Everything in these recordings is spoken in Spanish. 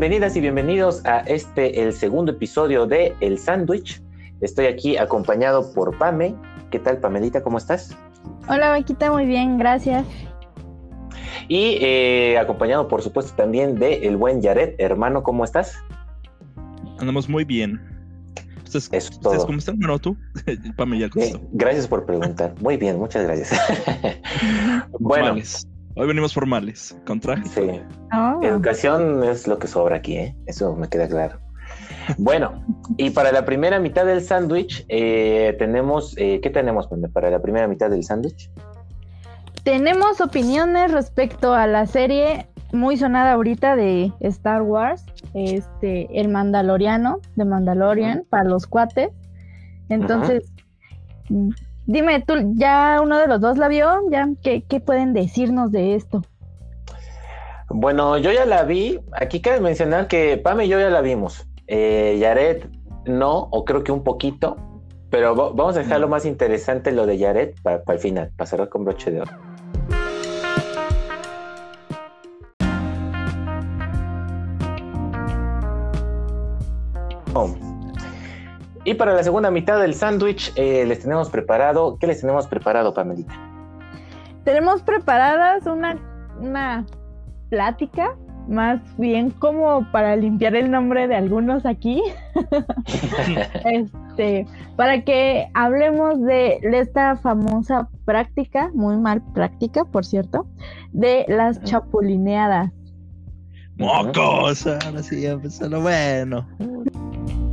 Bienvenidas y bienvenidos a este, el segundo episodio de El Sándwich. Estoy aquí acompañado por Pame. ¿Qué tal, Pamelita? ¿Cómo estás? Hola, Vaquita, muy bien, gracias. Y eh, acompañado, por supuesto, también de el buen Yaret. Hermano, ¿cómo estás? Andamos muy bien. ¿Ustedes, Eso cómo están? Bueno, tú, Pame, ya eh, Gracias por preguntar. Muy bien, muchas gracias. bueno. Hoy venimos formales, con traje. Sí. Ah. Educación es lo que sobra aquí, ¿eh? Eso me queda claro. Bueno, y para la primera mitad del sándwich, eh, tenemos, eh, ¿qué tenemos para la primera mitad del sándwich? Tenemos opiniones respecto a la serie muy sonada ahorita de Star Wars, este, El Mandaloriano, de Mandalorian, para los cuates. Entonces, Dime, tú, ¿ya uno de los dos la vio? ¿Ya qué, pueden decirnos de esto? Bueno, yo ya la vi. Aquí cabe mencionar que Pam y yo ya la vimos. Eh, Yaret no, o creo que un poquito. Pero vamos a dejar lo más interesante, lo de Yaret, para, el final, para cerrar con broche de oro. Y para la segunda mitad del sándwich eh, les tenemos preparado, ¿qué les tenemos preparado, Pamelita? Tenemos preparadas una, una plática, más bien como para limpiar el nombre de algunos aquí, este, para que hablemos de, esta famosa práctica, muy mal práctica, por cierto, de las chapulineadas. Mocos, ahora sí empezó lo bueno.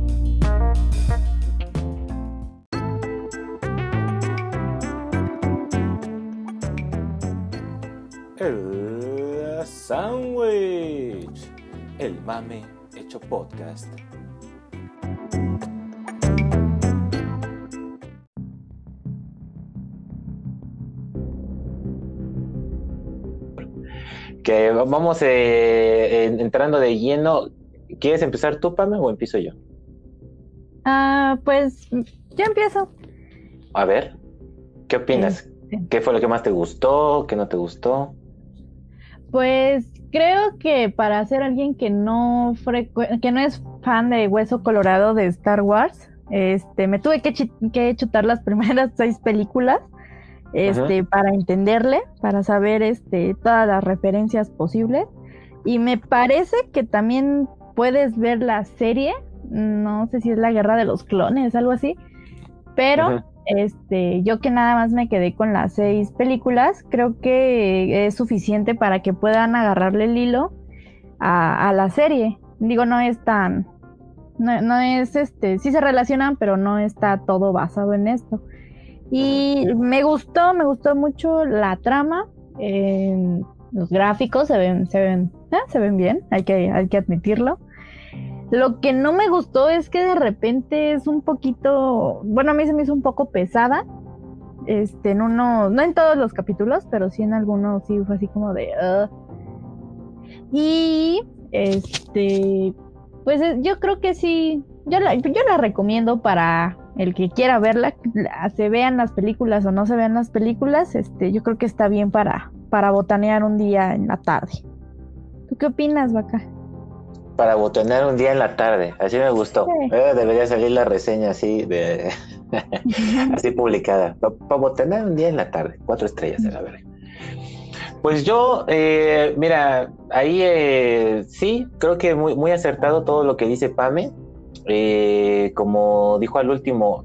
El Sandwich. El mame hecho podcast. Que vamos eh, entrando de lleno. ¿Quieres empezar tú, Pame, o empiezo yo? Ah, pues yo empiezo. A ver, ¿qué opinas? ¿Qué fue lo que más te gustó? ¿Qué no te gustó? Pues creo que para ser alguien que no que no es fan de Hueso Colorado de Star Wars, este, me tuve que, que chutar las primeras seis películas, este, para entenderle, para saber, este, todas las referencias posibles. Y me parece que también puedes ver la serie, no sé si es la Guerra de los Clones, algo así, pero este, yo que nada más me quedé con las seis películas, creo que es suficiente para que puedan agarrarle el hilo a, la serie. Digo, no es tan, no, es este, sí se relacionan, pero no está todo basado en esto. Y me gustó, me gustó mucho la trama. los gráficos se ven, se ven, eh, se ven bien, hay que, hay que admitirlo. Lo que no me gustó es que de repente es un poquito, bueno, a mí se me hizo un poco pesada. Este, en uno, no en todos los capítulos, pero sí en algunos sí fue así como de. Y este, pues yo creo que sí, yo la, yo la recomiendo para el que quiera verla, se vean las películas o no se vean las películas, este, yo creo que está bien para, para botanear un día en la tarde. ¿Tú qué opinas, Vaca? Para botanear un día en la tarde. Así me gustó. Eh, debería salir la reseña así de así publicada. Para botanear un día en la tarde. Cuatro estrellas de la verga. Pues yo, eh, mira, ahí eh, sí, creo que muy, muy acertado todo lo que dice Pame. como dijo al último,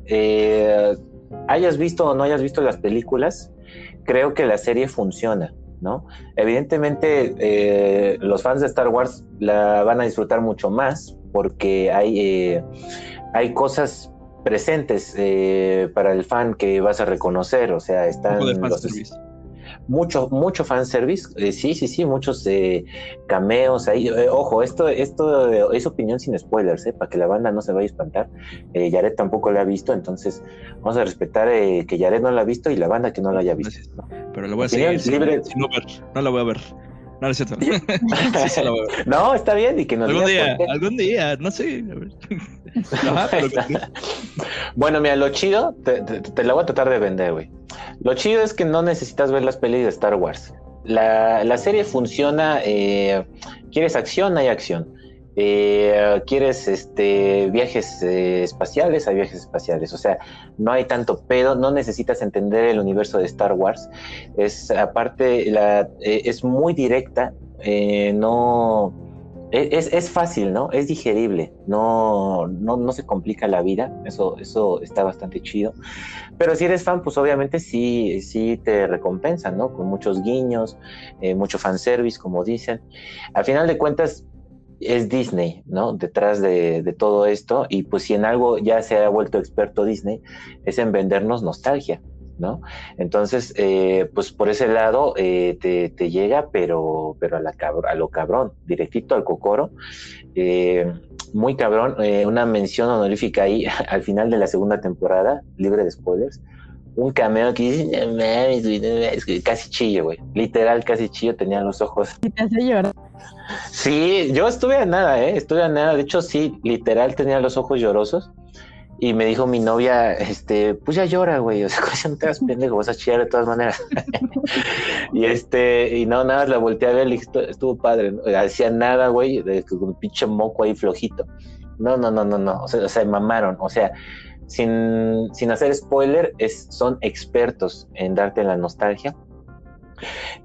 hayas visto o no hayas visto las películas, creo que la serie funciona. ¿No? Evidentemente, eh, los fans de Star Wars la van a disfrutar mucho más porque hay, eh, hay cosas presentes eh, para el fan que vas a reconocer, o sea, están los, mucho, mucho fanservice, eh, sí, sí, sí, muchos eh, cameos ahí. Eh, ojo, esto, esto es opinión sin spoilers, para que la banda no se vaya a espantar. Yaret tampoco la ha visto, entonces vamos a respetar que Yaret no la ha visto y la banda que no la haya visto. Pero lo voy a seguir libre... no, no la voy a ver. No, es cierto. no, está bien y que nos algún día, algún día, no sé. bueno, mira, lo chido, te, te, la voy a tratar de vender, güey. Lo chido es que no necesitas ver las pelis de Star Wars. La, serie funciona, eh, quieres acción, hay acción. Eh, quieres este, viajes eh, espaciales, hay viajes espaciales. O sea, no hay tanto pedo, no necesitas entender el universo de Star Wars. Es aparte, la, eh, es muy directa, no. Es, es, fácil, ¿no? Es digerible, no, no, no, se complica la vida, eso, eso está bastante chido. Pero si eres fan, pues obviamente sí, sí te recompensan, ¿no? Con muchos guiños, mucho fanservice, como dicen. Al final de cuentas, es Disney, ¿no? Detrás de, todo esto. Y pues si en algo ya se ha vuelto experto Disney, es en vendernos nostalgia, ¿no? Entonces, eh, pues por ese lado eh, te, llega, pero, pero a, la a lo cabrón, directito al cocoro. Eh, muy cabrón, una mención honorífica ahí al final de la segunda temporada, libre de spoilers. Un cameo que dice, casi chillo, güey. Literal, casi chillo, tenía los ojos. Y te hace llorar. Sí, yo estuve a nada, ¿eh? Estuve a nada. De hecho, sí, literal tenía los ojos llorosos. Y me dijo mi novia, este, pues ya llora, güey. O sea, no te hagas pendejo, vas a chillar de todas maneras. y este, y no, nada, la volteé a ver, le dije, estuvo padre. ¿no? Hacía nada, güey, con un pinche moco ahí flojito. No, no, no, no, no. O sea, se mamaron. O sea, sin, sin hacer spoiler, es, son expertos en darte la nostalgia.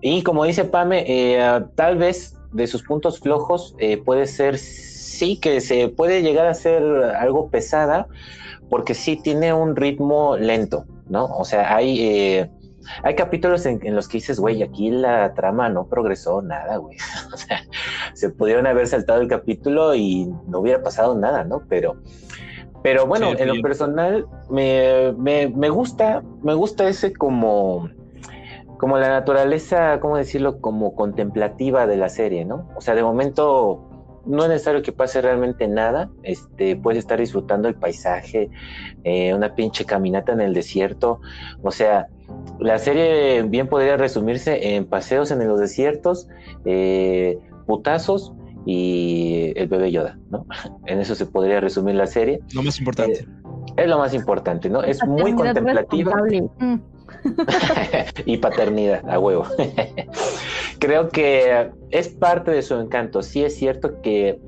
Y como dice Pame, eh, tal vez de sus puntos flojos eh, puede ser, sí, que se puede llegar a ser algo pesada, porque sí tiene un ritmo lento, ¿no? O sea, hay, eh, hay capítulos en, los que dices, güey, aquí la trama no progresó nada, güey. o sea, se pudieron haber saltado el capítulo y no hubiera pasado nada, ¿no? Pero, pero bueno, en lo personal me, me, me gusta, me gusta ese como como la naturaleza, ¿cómo decirlo? Como contemplativa de la serie, ¿no? O sea, de momento no es necesario que pase realmente nada, este, puedes estar disfrutando el paisaje, eh, una pinche caminata en el desierto, o sea, la serie bien podría resumirse en paseos en los desiertos, eh, putazos y el bebé Yoda, ¿no? En eso se podría resumir la serie. Lo más importante. Eh, es lo más importante, ¿no? Es muy contemplativa. y paternidad, a huevo. Creo que es parte de su encanto. Sí es cierto que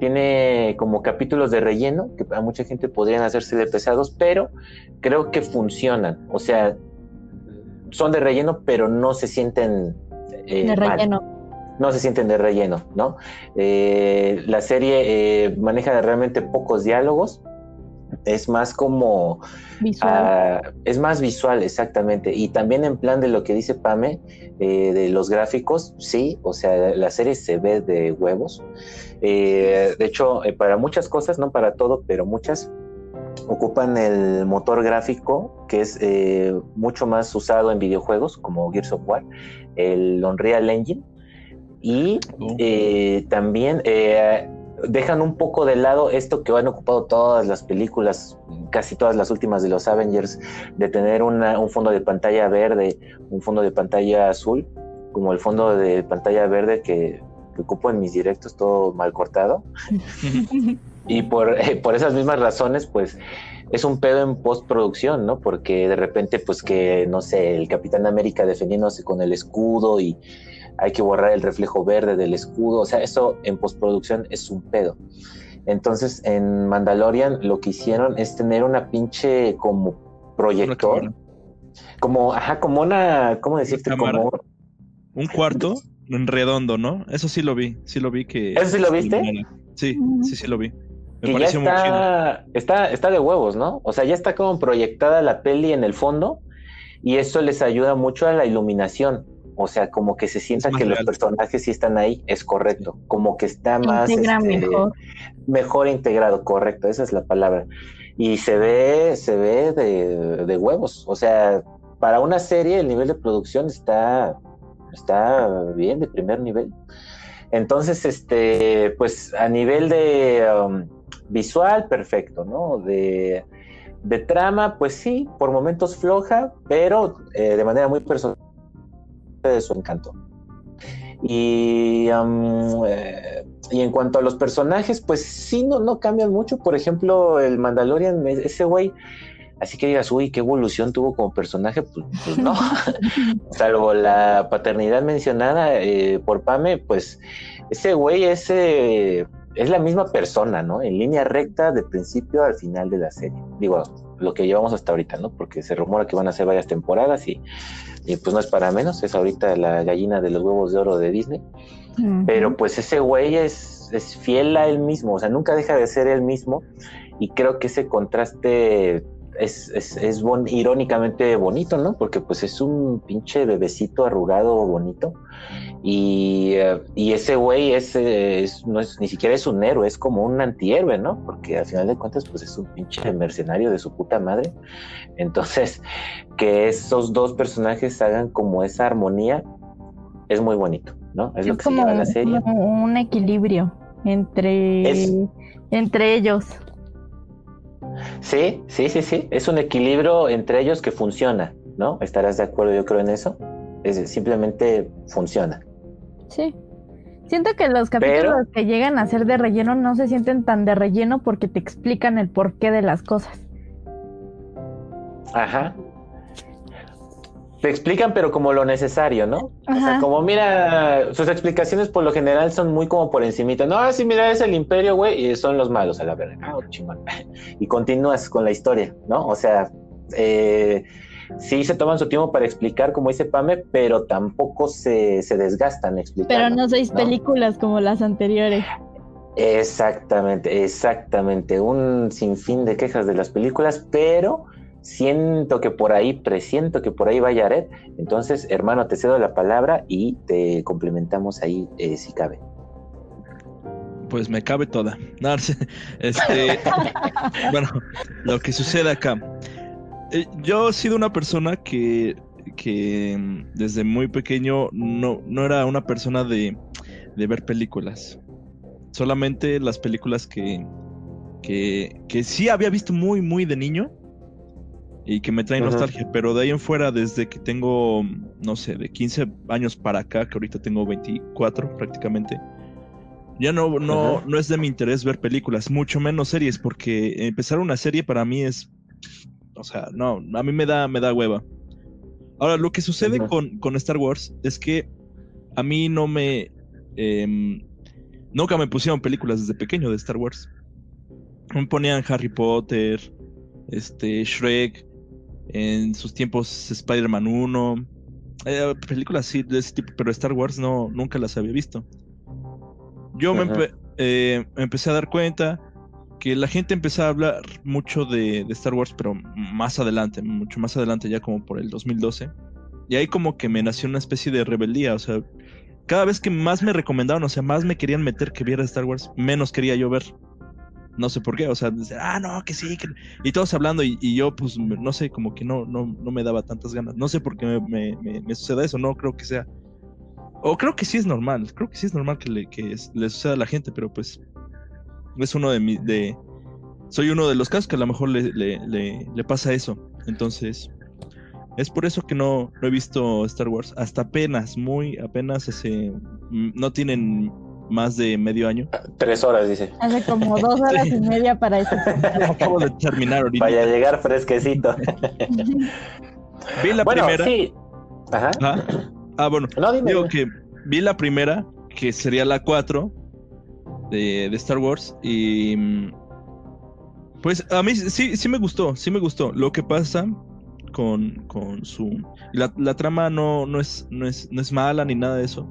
tiene como capítulos de relleno, que a mucha gente podrían hacerse de pesados, pero creo que funcionan. O sea, son de relleno, pero no se sienten... Eh, de relleno. No se sienten de relleno, ¿no? Eh, la serie eh, maneja realmente pocos diálogos, es más como... Visual. Ah, es más visual, exactamente. Y también en plan de lo que dice Pame, eh, de los gráficos, sí, o sea, la serie se ve de huevos. Eh, de hecho, eh, para muchas cosas, no para todo, pero muchas, ocupan el motor gráfico que es mucho más usado en videojuegos como Gears of War, el Unreal Engine. Y oh. también dejan un poco de lado esto que han ocupado todas las películas, casi todas las últimas de los Avengers, de tener un fondo de pantalla verde, un fondo de pantalla azul, como el fondo de pantalla verde que, ocupo en mis directos todo mal cortado. y por, eh, por esas mismas razones, pues es un pedo en postproducción, ¿no? Porque de repente, pues que, no sé, el Capitán América defendiéndose con el escudo y hay que borrar el reflejo verde del escudo, o sea, eso en postproducción es un pedo. Entonces, en Mandalorian lo que hicieron es tener una pinche como proyector, como, ajá, como una, ¿cómo decirte? Como... Un cuarto en redondo, ¿no? Eso sí lo vi, sí lo vi que... ¿Eso sí lo viste? Sí, sí, sí lo vi. Me y ya está, está, está de huevos, ¿no? O sea, ya está como proyectada la peli en el fondo y eso les ayuda mucho a la iluminación. O sea, como que se sienta que los personajes sí están ahí, es correcto. Como que está más este, mejor. mejor. integrado, correcto, esa es la palabra. Y se ve, se ve de, huevos. O sea, para una serie el nivel de producción está, está bien, de primer nivel. Entonces, este, pues a nivel de um, visual, perfecto, ¿no? De, trama, pues sí, por momentos floja, pero eh, de manera muy personal de su encanto. Y, eh, y en cuanto a los personajes, pues sí, no, no cambian mucho. Por ejemplo, el Mandalorian, ese güey, así que digas, uy, qué evolución tuvo como personaje, pues, pues no. Salvo la paternidad mencionada eh, por Pame, pues ese güey ese es la misma persona, ¿no? En línea recta de principio al final de la serie. Digo, lo que llevamos hasta ahorita, ¿no? Porque se rumora que van a ser varias temporadas y, pues no es para menos, es ahorita la gallina de los huevos de oro de Disney. Pero pues ese güey es, es fiel a él mismo, o sea, nunca deja de ser él mismo y creo que ese contraste es, es, es irónicamente bonito, ¿no? Porque pues es un pinche bebecito arrugado bonito. Y, eh, y ese güey es, es, no es, ni siquiera es un héroe, es como un antihéroe, ¿no? Porque al final de cuentas, pues es un pinche mercenario de su puta madre. Entonces, que esos dos personajes hagan como esa armonía es muy bonito, ¿no? Es, lo que como la serie. un equilibrio entre, entre ellos. Sí, sí, sí, sí. Es un equilibrio entre ellos que funciona, ¿no? ¿Estarás de acuerdo, yo creo, en eso? Es, simplemente funciona. Sí. Siento que los capítulos que llegan a ser de relleno no se sienten tan de relleno porque te explican el porqué de las cosas. Ajá te explican, pero como lo necesario, ¿no? O sea, como mira, sus explicaciones por lo general son muy como por encimita. No, sí, mira, es el imperio, güey, y son los malos a la verga. Ah, chingón. Y continúas con la historia, ¿no? O sea, eh, sí se toman su tiempo para explicar, como dice Pame, pero tampoco se, se desgastan explicando. Pero no seis películas como las anteriores. Exactamente, exactamente. Un sinfín de quejas de las películas, pero siento que por ahí, presiento que por ahí vaya Red. Entonces, hermano, te cedo la palabra y te complementamos ahí eh, si cabe. Pues me cabe toda. este, bueno, lo que sucede acá. Eh, yo he sido una persona que, que mm, desde muy pequeño no, no era una persona de, de ver películas. Solamente las películas que, que, que sí había visto muy, muy de niño y que me trae nostalgia, pero de ahí en fuera, desde que tengo, no sé, de 15 años para acá, que ahorita tengo 24 prácticamente, ya no, no, no es de mi interés ver películas, mucho menos series, porque empezar una serie para mí es, o sea, no, a mí me da, me da hueva. Ahora, lo que sucede con, con, Star Wars es que a mí no me... Em, nunca me pusieron películas desde pequeño de Star Wars. Me ponían Harry Potter, este, Shrek, en sus tiempos Spider-Man 1, eh, películas así de ese tipo, pero Star Wars no, nunca las había visto. Yo me eh, empecé a dar cuenta que la gente empezó a hablar mucho de, Star Wars, pero más adelante, mucho más adelante, ya como por el 2012. Y ahí como que me nació una especie de rebeldía, o sea, cada vez que más me recomendaban, o sea, más me querían meter que viera Star Wars, menos quería yo ver. No sé por qué, o sea, ah, no, que sí, y todos hablando, y, yo, pues, no sé, como que no, no, no me daba tantas ganas. No sé por qué me, me, me, suceda eso, no creo que sea. O creo que sí es normal, creo que sí es normal que le, que le suceda a la gente, pero pues es uno de mis. De, soy uno de los casos que a lo mejor le, le, le, pasa eso. Entonces, es por eso que no, no he visto Star Wars. Hasta apenas, muy apenas hace. No tienen más de medio año. Tres horas, dice. Hace como dos horas y media para eso. Acabo de terminar ahorita. Vaya a llegar fresquecito. vi la primera. Sí. Ajá. Ah, bueno. digo que vi la primera, que sería la 4 de, de, Star Wars. Y. Pues a mí sí, sí me gustó, sí me gustó. Lo que pasa con, con su. La, la trama no, no, es, no, es, no es mala ni nada de eso.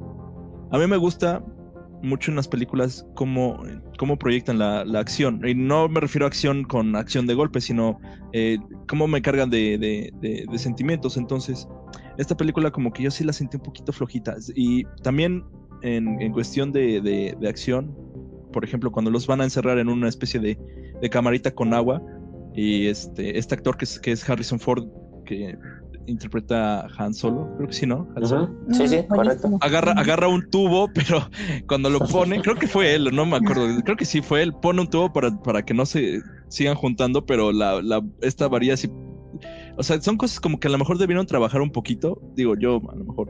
A mí me gusta mucho en las películas cómo, cómo proyectan la, acción. Y no me refiero a acción con acción de golpe, sino eh, cómo me cargan de, sentimientos. Entonces, esta película como que yo sí la sentí un poquito flojita. Y también en, cuestión de, acción, por ejemplo, cuando los van a encerrar en una especie de, camarita con agua, y este, este actor que es, que es Harrison Ford, que interpreta Han Solo, creo que sí, ¿no? Sí, sí, correcto. Agarra, agarra un tubo, pero cuando lo pone, creo que fue él, no me acuerdo, creo que sí fue él, pone un tubo para, para que no se sigan juntando, pero la, la, esta varía así. O sea, son cosas como que a lo mejor debieron trabajar un poquito, digo yo, a lo mejor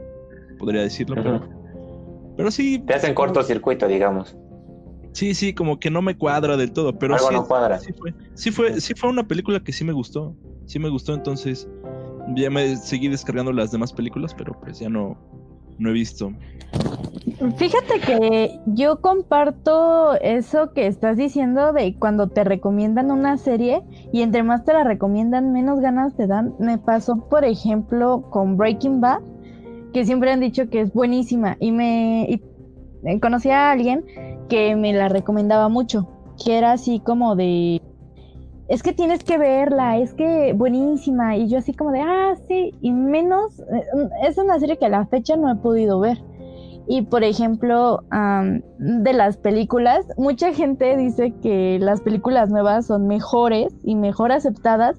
podría decirlo, pero, pero sí. Te hacen cortocircuito, digamos. Sí, sí, como que no me cuadra del todo, pero sí, cuadra. sí fue, sí fue, sí fue una película que sí me gustó, sí me gustó, entonces ya me seguí descargando las demás películas, pero pues ya no, no he visto. Fíjate que yo comparto eso que estás diciendo de cuando te recomiendan una serie y entre más te la recomiendan, menos ganas te dan. Me pasó, por ejemplo, con Breaking Bad, que siempre han dicho que es buenísima y me y conocí a alguien que me la recomendaba mucho, que era así como de es que tienes que verla, es que buenísima. Y yo así como de, ah, sí, y menos, eh, es una serie que a la fecha no he podido ver. Y por ejemplo, de las películas, mucha gente dice que las películas nuevas son mejores y mejor aceptadas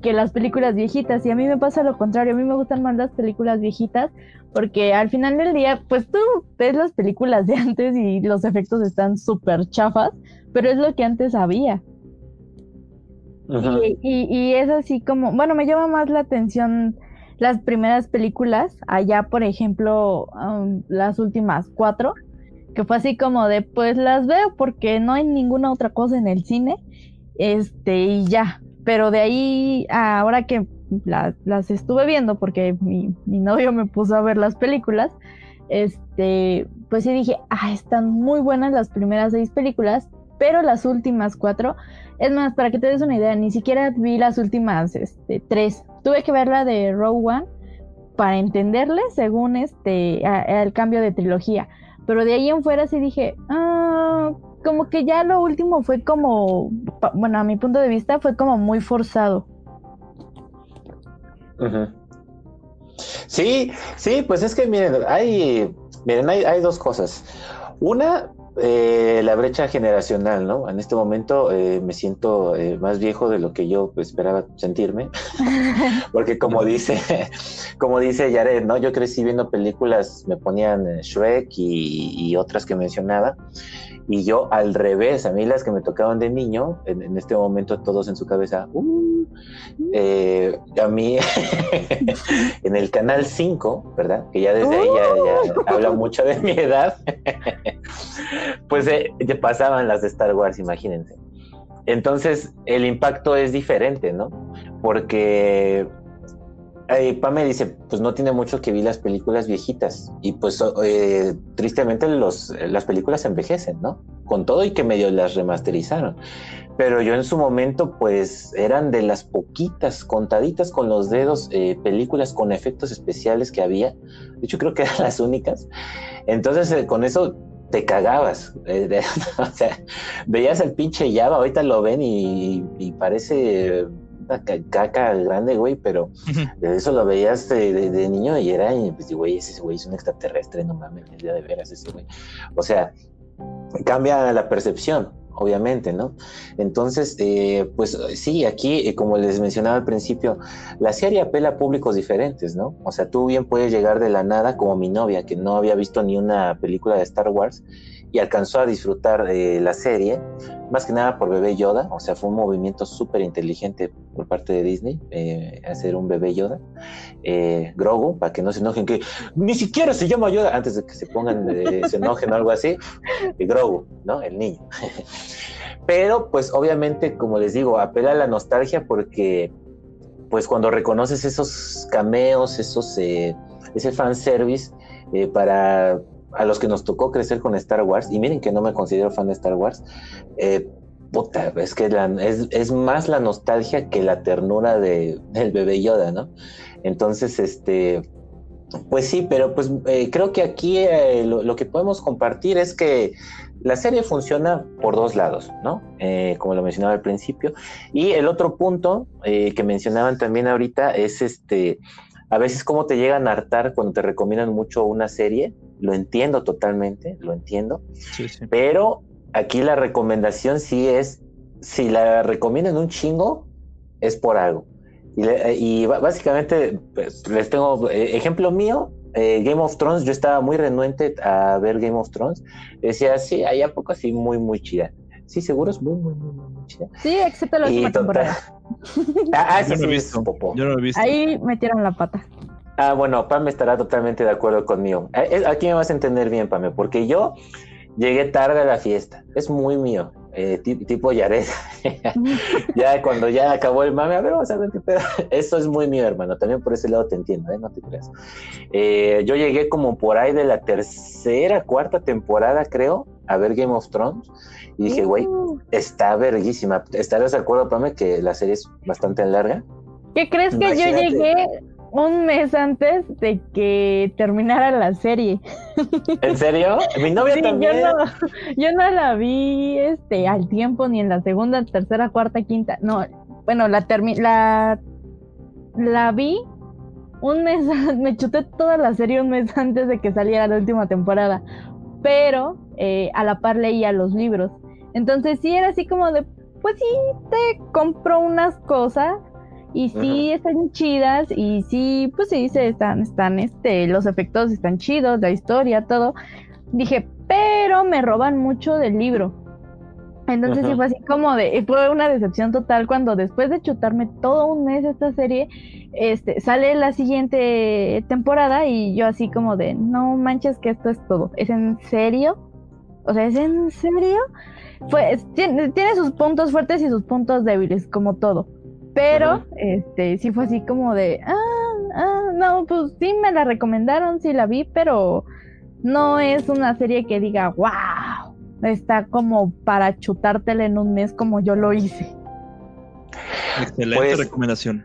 que las películas viejitas. Y a mí me pasa lo contrario, a mí me gustan más las películas viejitas porque al final del día, pues tú ves las películas de antes y los efectos están súper chafas, pero es lo que antes había. Y, y, es así como, bueno, me llama más la atención las primeras películas, allá por ejemplo las últimas cuatro, que fue así como de, pues las veo porque no hay ninguna otra cosa en el cine, este, y ya, pero de ahí, ahora que las estuve viendo porque mi, mi novio me puso a ver las películas, este, pues sí dije, ah, están muy buenas las primeras seis películas, pero las últimas cuatro, es más, para que te des una idea, ni siquiera vi las últimas este, tres. Tuve que ver la de Row One para entenderle según este el cambio de trilogía. Pero de ahí en fuera sí dije, ah, como que ya lo último fue como, bueno, a mi punto de vista fue como muy forzado. Sí, sí, pues es que miren, hay, miren, hay dos cosas. Una, eh, la brecha generacional, ¿no? En este momento eh, me siento eh, más viejo de lo que yo esperaba sentirme, porque como dice, como dice Jared, ¿no? Yo crecí viendo películas, me ponían Shrek y, otras que mencionaba, y yo al revés, a mí las que me tocaban de niño, en, este momento todos en su cabeza, uh, a mí en el canal 5, ¿verdad? Que ya desde ahí ya, ya habla mucho de mi edad pues eh, pasaban las de Star Wars, imagínense. Entonces, el impacto es diferente, ¿no? Porque eh, Pame dice, pues no tiene mucho que vi las películas viejitas y pues eh, tristemente los, las películas envejecen, ¿no? Con todo y que medio las remasterizaron. Pero yo en su momento pues eran de las poquitas, contaditas con los dedos, eh, películas con efectos especiales que había. De hecho creo que eran las únicas. Entonces con eso te cagabas. Eh, o sea, veías el pinche Java, ahorita lo ven y, parece una caca grande, güey, pero eso lo veías de, niño y era, pues, güey, ese güey es un extraterrestre, no mames, ya de veras ese güey. O sea, cambia la percepción obviamente, ¿no? Entonces, eh, pues sí, aquí, eh, como les mencionaba al principio, la serie apela a públicos diferentes, ¿no? O sea, tú bien puedes llegar de la nada, como mi novia, que no había visto ni una película de Star Wars, y alcanzó a disfrutar eh, la serie, más que nada por bebé Yoda, o sea, fue un movimiento súper inteligente por parte de Disney, eh, hacer un bebé Yoda, eh, Grogu, para que no se enojen, que ni siquiera se llama Yoda, antes de que se pongan, se enojen o algo así, Grogu, ¿no? El niño. Pero, pues, obviamente, como les digo, apela a la nostalgia porque, pues, cuando reconoces esos cameos, esos, ese fanservice, para a los que nos tocó crecer con Star Wars, y miren que no me considero fan de Star Wars, eh, puta, es que es, más la nostalgia que la ternura de, del bebé Yoda, ¿no? Entonces, este, pues sí, pero pues eh, creo que aquí eh, lo, que podemos compartir es que la serie funciona por dos lados, ¿no? como lo mencionaba al principio. Y el otro punto que mencionaban también ahorita es este, a veces cómo te llegan a hartar cuando te recomiendan mucho una serie lo entiendo totalmente, lo entiendo, pero aquí la recomendación sí es, si la recomiendan un chingo, es por algo. Y, básicamente, pues, les tengo eh, ejemplo mío, eh, Game of Thrones, yo estaba muy renuente a ver Game of Thrones, decía, sí, hay a poco así muy, muy chida. Sí, seguro es muy, muy, muy, muy chida. Sí, excepto la última temporada. ah, ah sí, sí, Yo no lo he visto. Ahí metieron la pata. Ah, bueno, Pame estará totalmente de acuerdo conmigo. Eh, eh, aquí me vas a entender bien, Pame, porque yo llegué tarde a la fiesta. Es muy mío. eh, tipo Yared. ya cuando ya acabó el mame, a ver, vamos a ver qué pedo. Eso es muy mío, hermano. También por ese lado te entiendo, ¿eh? No te creas. Eh, yo llegué como por ahí de la tercera, cuarta temporada, creo, a ver Game of Thrones. Y dije, güey, uh. está verguísima. ¿Estarás de acuerdo, Pame, que la serie es bastante larga? ¿Qué crees que yo llegué un mes antes de que terminara la serie. ¿En serio? Mi novia también. Yo no, la vi este al tiempo ni en la segunda, tercera, cuarta, quinta. No, bueno, la la la vi un mes, me chuté toda la serie un mes antes de que saliera la última temporada, pero eh, a la par leía los libros. Entonces sí era así como de, pues sí, te compro unas cosas y sí están chidas y sí, pues sí, se están, están, este, los efectos están chidos, la historia, todo. Dije, pero me roban mucho del libro. Entonces sí fue así como de, fue una decepción total cuando después de chutarme todo un mes esta serie, este, sale la siguiente temporada y yo así como de, no manches que esto es todo, ¿es en serio? O sea, ¿es en serio? Pues tiene, tiene sus puntos fuertes y sus puntos débiles, como todo. Pero, este, sí fue así como de, ah, ah, no, pues sí me la recomendaron, sí la vi, pero no es una serie que diga, wow, está como para chutártela en un mes como yo lo hice. Excelente pues recomendación.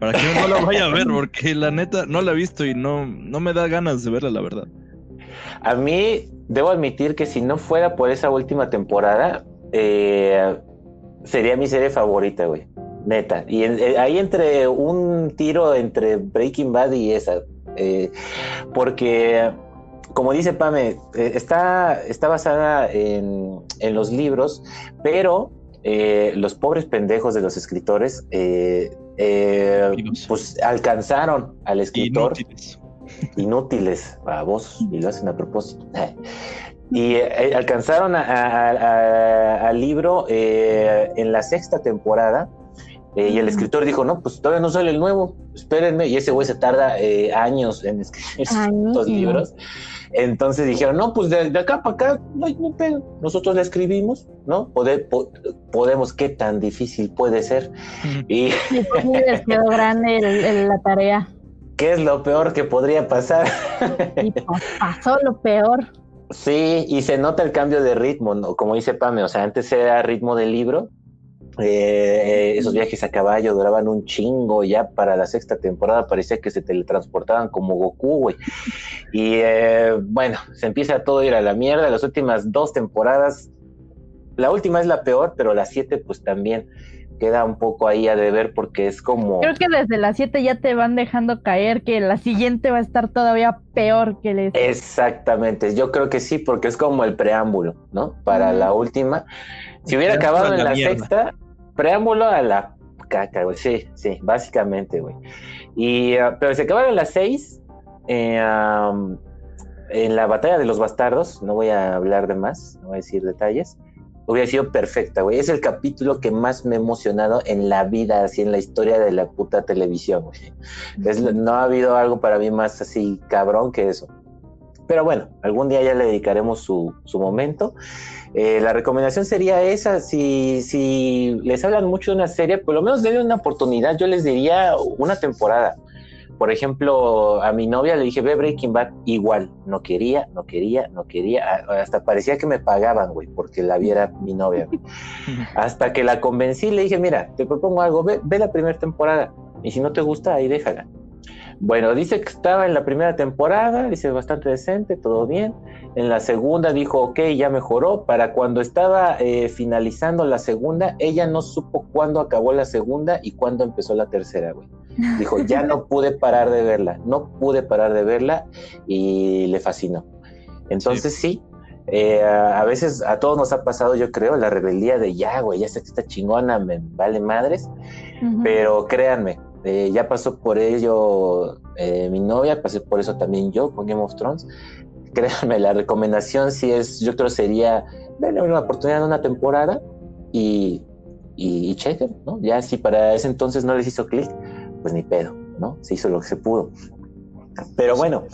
Para que no la vaya a ver, porque la neta no la he visto y no, no me da ganas de verla, la verdad. A mí, debo admitir que si no fuera por esa última temporada, eh, sería mi serie favorita, güey. Neta. Y eh, ahí entre un tiro entre Breaking Bad y esa. Eh, porque, como dice Pame, eh, está, está basada en, los libros, pero los pobres pendejos de los escritores pues alcanzaron al escritor. Inútiles. Inútiles, a vos, y lo hacen a propósito. Y alcanzaron al libro en la sexta temporada eh, y el escritor dijo, no, pues todavía no sale el nuevo, espérenme. Y ese güey se tarda eh, años en escribir estos libros. Entonces dijeron, no, pues de, acá para acá, no hay pedo. Nosotros le escribimos, ¿no? podemos, ¿qué tan difícil puede ser? Y les quedó grande la tarea. ¿Qué es lo peor que podría pasar? Y pues, pasó lo peor. Sí, y se nota el cambio de ritmo, ¿no? como dice Pame, o sea, antes era ritmo de libro eh, esos viajes a caballo duraban un chingo, ya para la sexta temporada parecía que se teletransportaban como Goku, güey. Y eh, bueno, se empieza todo a ir a la mierda. Las últimas dos temporadas, la última es la peor, pero la siete pues también queda un poco ahí a deber porque es como... Creo que desde la siete ya te van dejando caer que la siguiente va a estar todavía peor que les... Exactamente, yo creo que sí, porque es como el preámbulo, ¿no? Para la última. Si hubiera acabado en la sexta, preámbulo a la caca, güey. Sí, sí, básicamente, güey. Y, ah, pero se acabaron las seis. Eh, en la batalla de los bastardos, no voy a hablar de más, no voy a decir detalles, hubiera sido perfecta, güey. Es el capítulo que más me ha emocionado en la vida, así en la historia de la puta televisión, güey. no ha habido algo para mí más así cabrón que eso. Pero bueno, algún día ya le dedicaremos su, su momento. Eh, la recomendación sería esa, si, si les hablan mucho de una serie, por lo menos denle una oportunidad, yo les diría una temporada. Por ejemplo, a mi novia le dije, ve Breaking Bad, igual, no quería, no quería, no quería, hasta parecía que me pagaban, güey, porque la viera mi novia. hasta que la convencí, le dije, mira, te propongo algo, ve, ve la primera temporada, y si no te gusta, ahí déjala. Bueno, dice que estaba en la primera temporada, dice bastante decente, todo bien. En la segunda dijo, ok, ya mejoró. Para cuando estaba eh, finalizando la segunda, ella no supo cuándo acabó la segunda y cuándo empezó la tercera, güey. Dijo, ya no pude parar de verla, no pude parar de verla y le fascinó. Entonces sí, eh, a veces a todos nos ha pasado, yo creo, la rebeldía de ya, güey, ya sé que está chingona, me vale madres, pero créanme, eh, ya pasó por ello eh, mi novia, pasé por eso también yo con Game of Thrones. Créanme, la recomendación sí es, yo creo sería darle una oportunidad de una temporada y, y, chequen, ¿no? Ya si para ese entonces no les hizo clic, pues ni pedo, ¿no? Se hizo lo que se pudo. Pero bueno,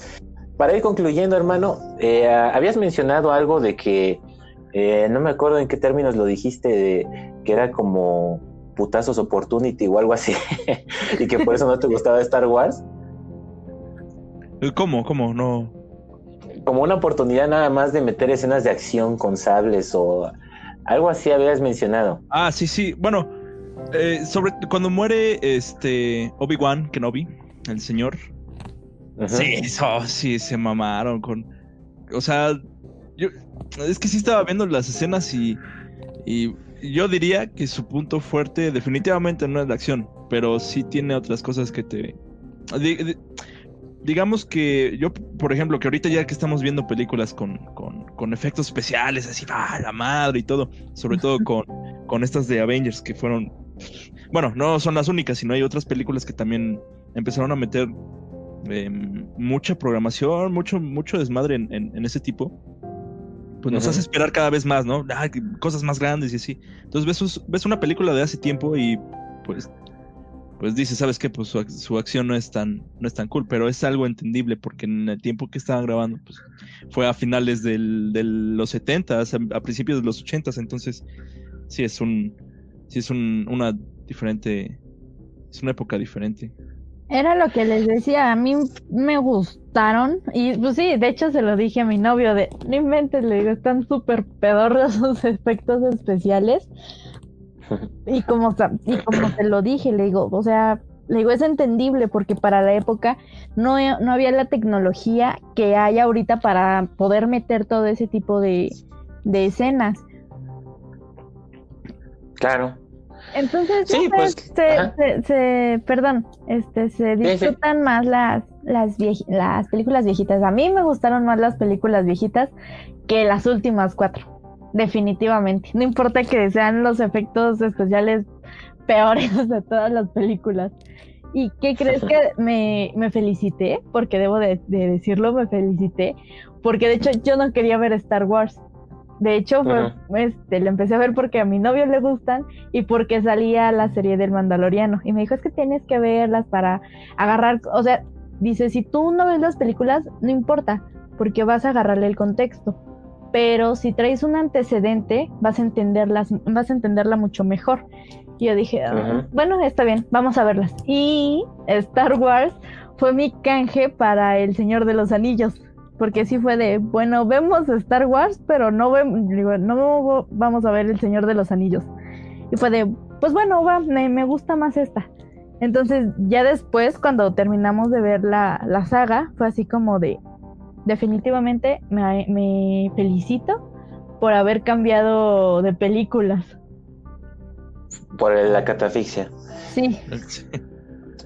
para ir concluyendo, hermano, eh, habías mencionado algo de que Eh, no me acuerdo en qué términos lo dijiste, de, que era como putazos opportunity o algo así, y que por eso no te gustaba Star Wars. ¿Cómo? ¿Cómo? No. Como una oportunidad nada más de meter escenas de acción con sables o algo así habías mencionado. Ah, sí, sí. Bueno, eh, sobre cuando muere este Obi-Wan Kenobi, el señor. Sí, eso, sí, se mamaron con. O sea, yo es que sí estaba viendo las escenas y, y yo diría que su punto fuerte definitivamente no es la acción, pero sí tiene otras cosas que te digamos que yo, por ejemplo, que ahorita ya que estamos viendo películas con, con, efectos especiales, así, ah, la madre y todo, sobre todo con, con estas de Avengers que fueron, bueno, no son las únicas, sino hay otras películas que también empezaron a meter em, mucha programación, mucho, mucho desmadre en, en, ese tipo. Pues nos hace esperar cada vez más, ¿no? Ah, cosas más grandes y así. Entonces ves, ves una película de hace tiempo y pues pues dice, ¿sabes qué? Pues su, acción no es tan no es tan cool, pero es algo entendible porque en el tiempo que estaban grabando, pues fue a finales de los 70, a, principios de los 80, entonces sí es un sí es un, una diferente es una época diferente. Era lo que les decía, a mí me gustaron y pues sí, de hecho se lo dije a mi novio de, no inventes, le digo, están súper pedorros sus efectos especiales, y como, y como te lo dije, le digo, o sea, le digo, es entendible porque para la época no, no había la tecnología que hay ahorita para poder meter todo ese tipo de, de escenas. Claro. Entonces, pues, se, se, perdón, este, se disfrutan más las, las, las películas viejitas. A mí me gustaron más las películas viejitas que las últimas cuatro. Definitivamente. No importa que sean los efectos especiales peores de todas las películas. ¿Y qué crees que me, me felicité? Porque debo de, decirlo, me felicité. Porque de hecho yo no quería ver Star Wars. De hecho, fue, este, lo empecé a ver porque a mi novio le gustan y porque salía la serie del Mandaloriano. Y me dijo, es que tienes que verlas para agarrar, o sea, dice, si tú no ves las películas, no importa, porque vas a agarrarle el contexto pero si traes un antecedente vas a entenderlas, vas a entenderla mucho mejor. Y yo dije, ah, bueno, está bien, vamos a verlas. Y Star Wars fue mi canje para El Señor de los Anillos, porque sí fue de, bueno, vemos Star Wars, pero no, no vamos a ver El Señor de los Anillos. Y fue de, pues bueno, va, me, gusta más esta. Entonces, ya después, cuando terminamos de ver la, la saga, fue así como de, definitivamente me, felicito por haber cambiado de películas. Por la catafixia. Sí.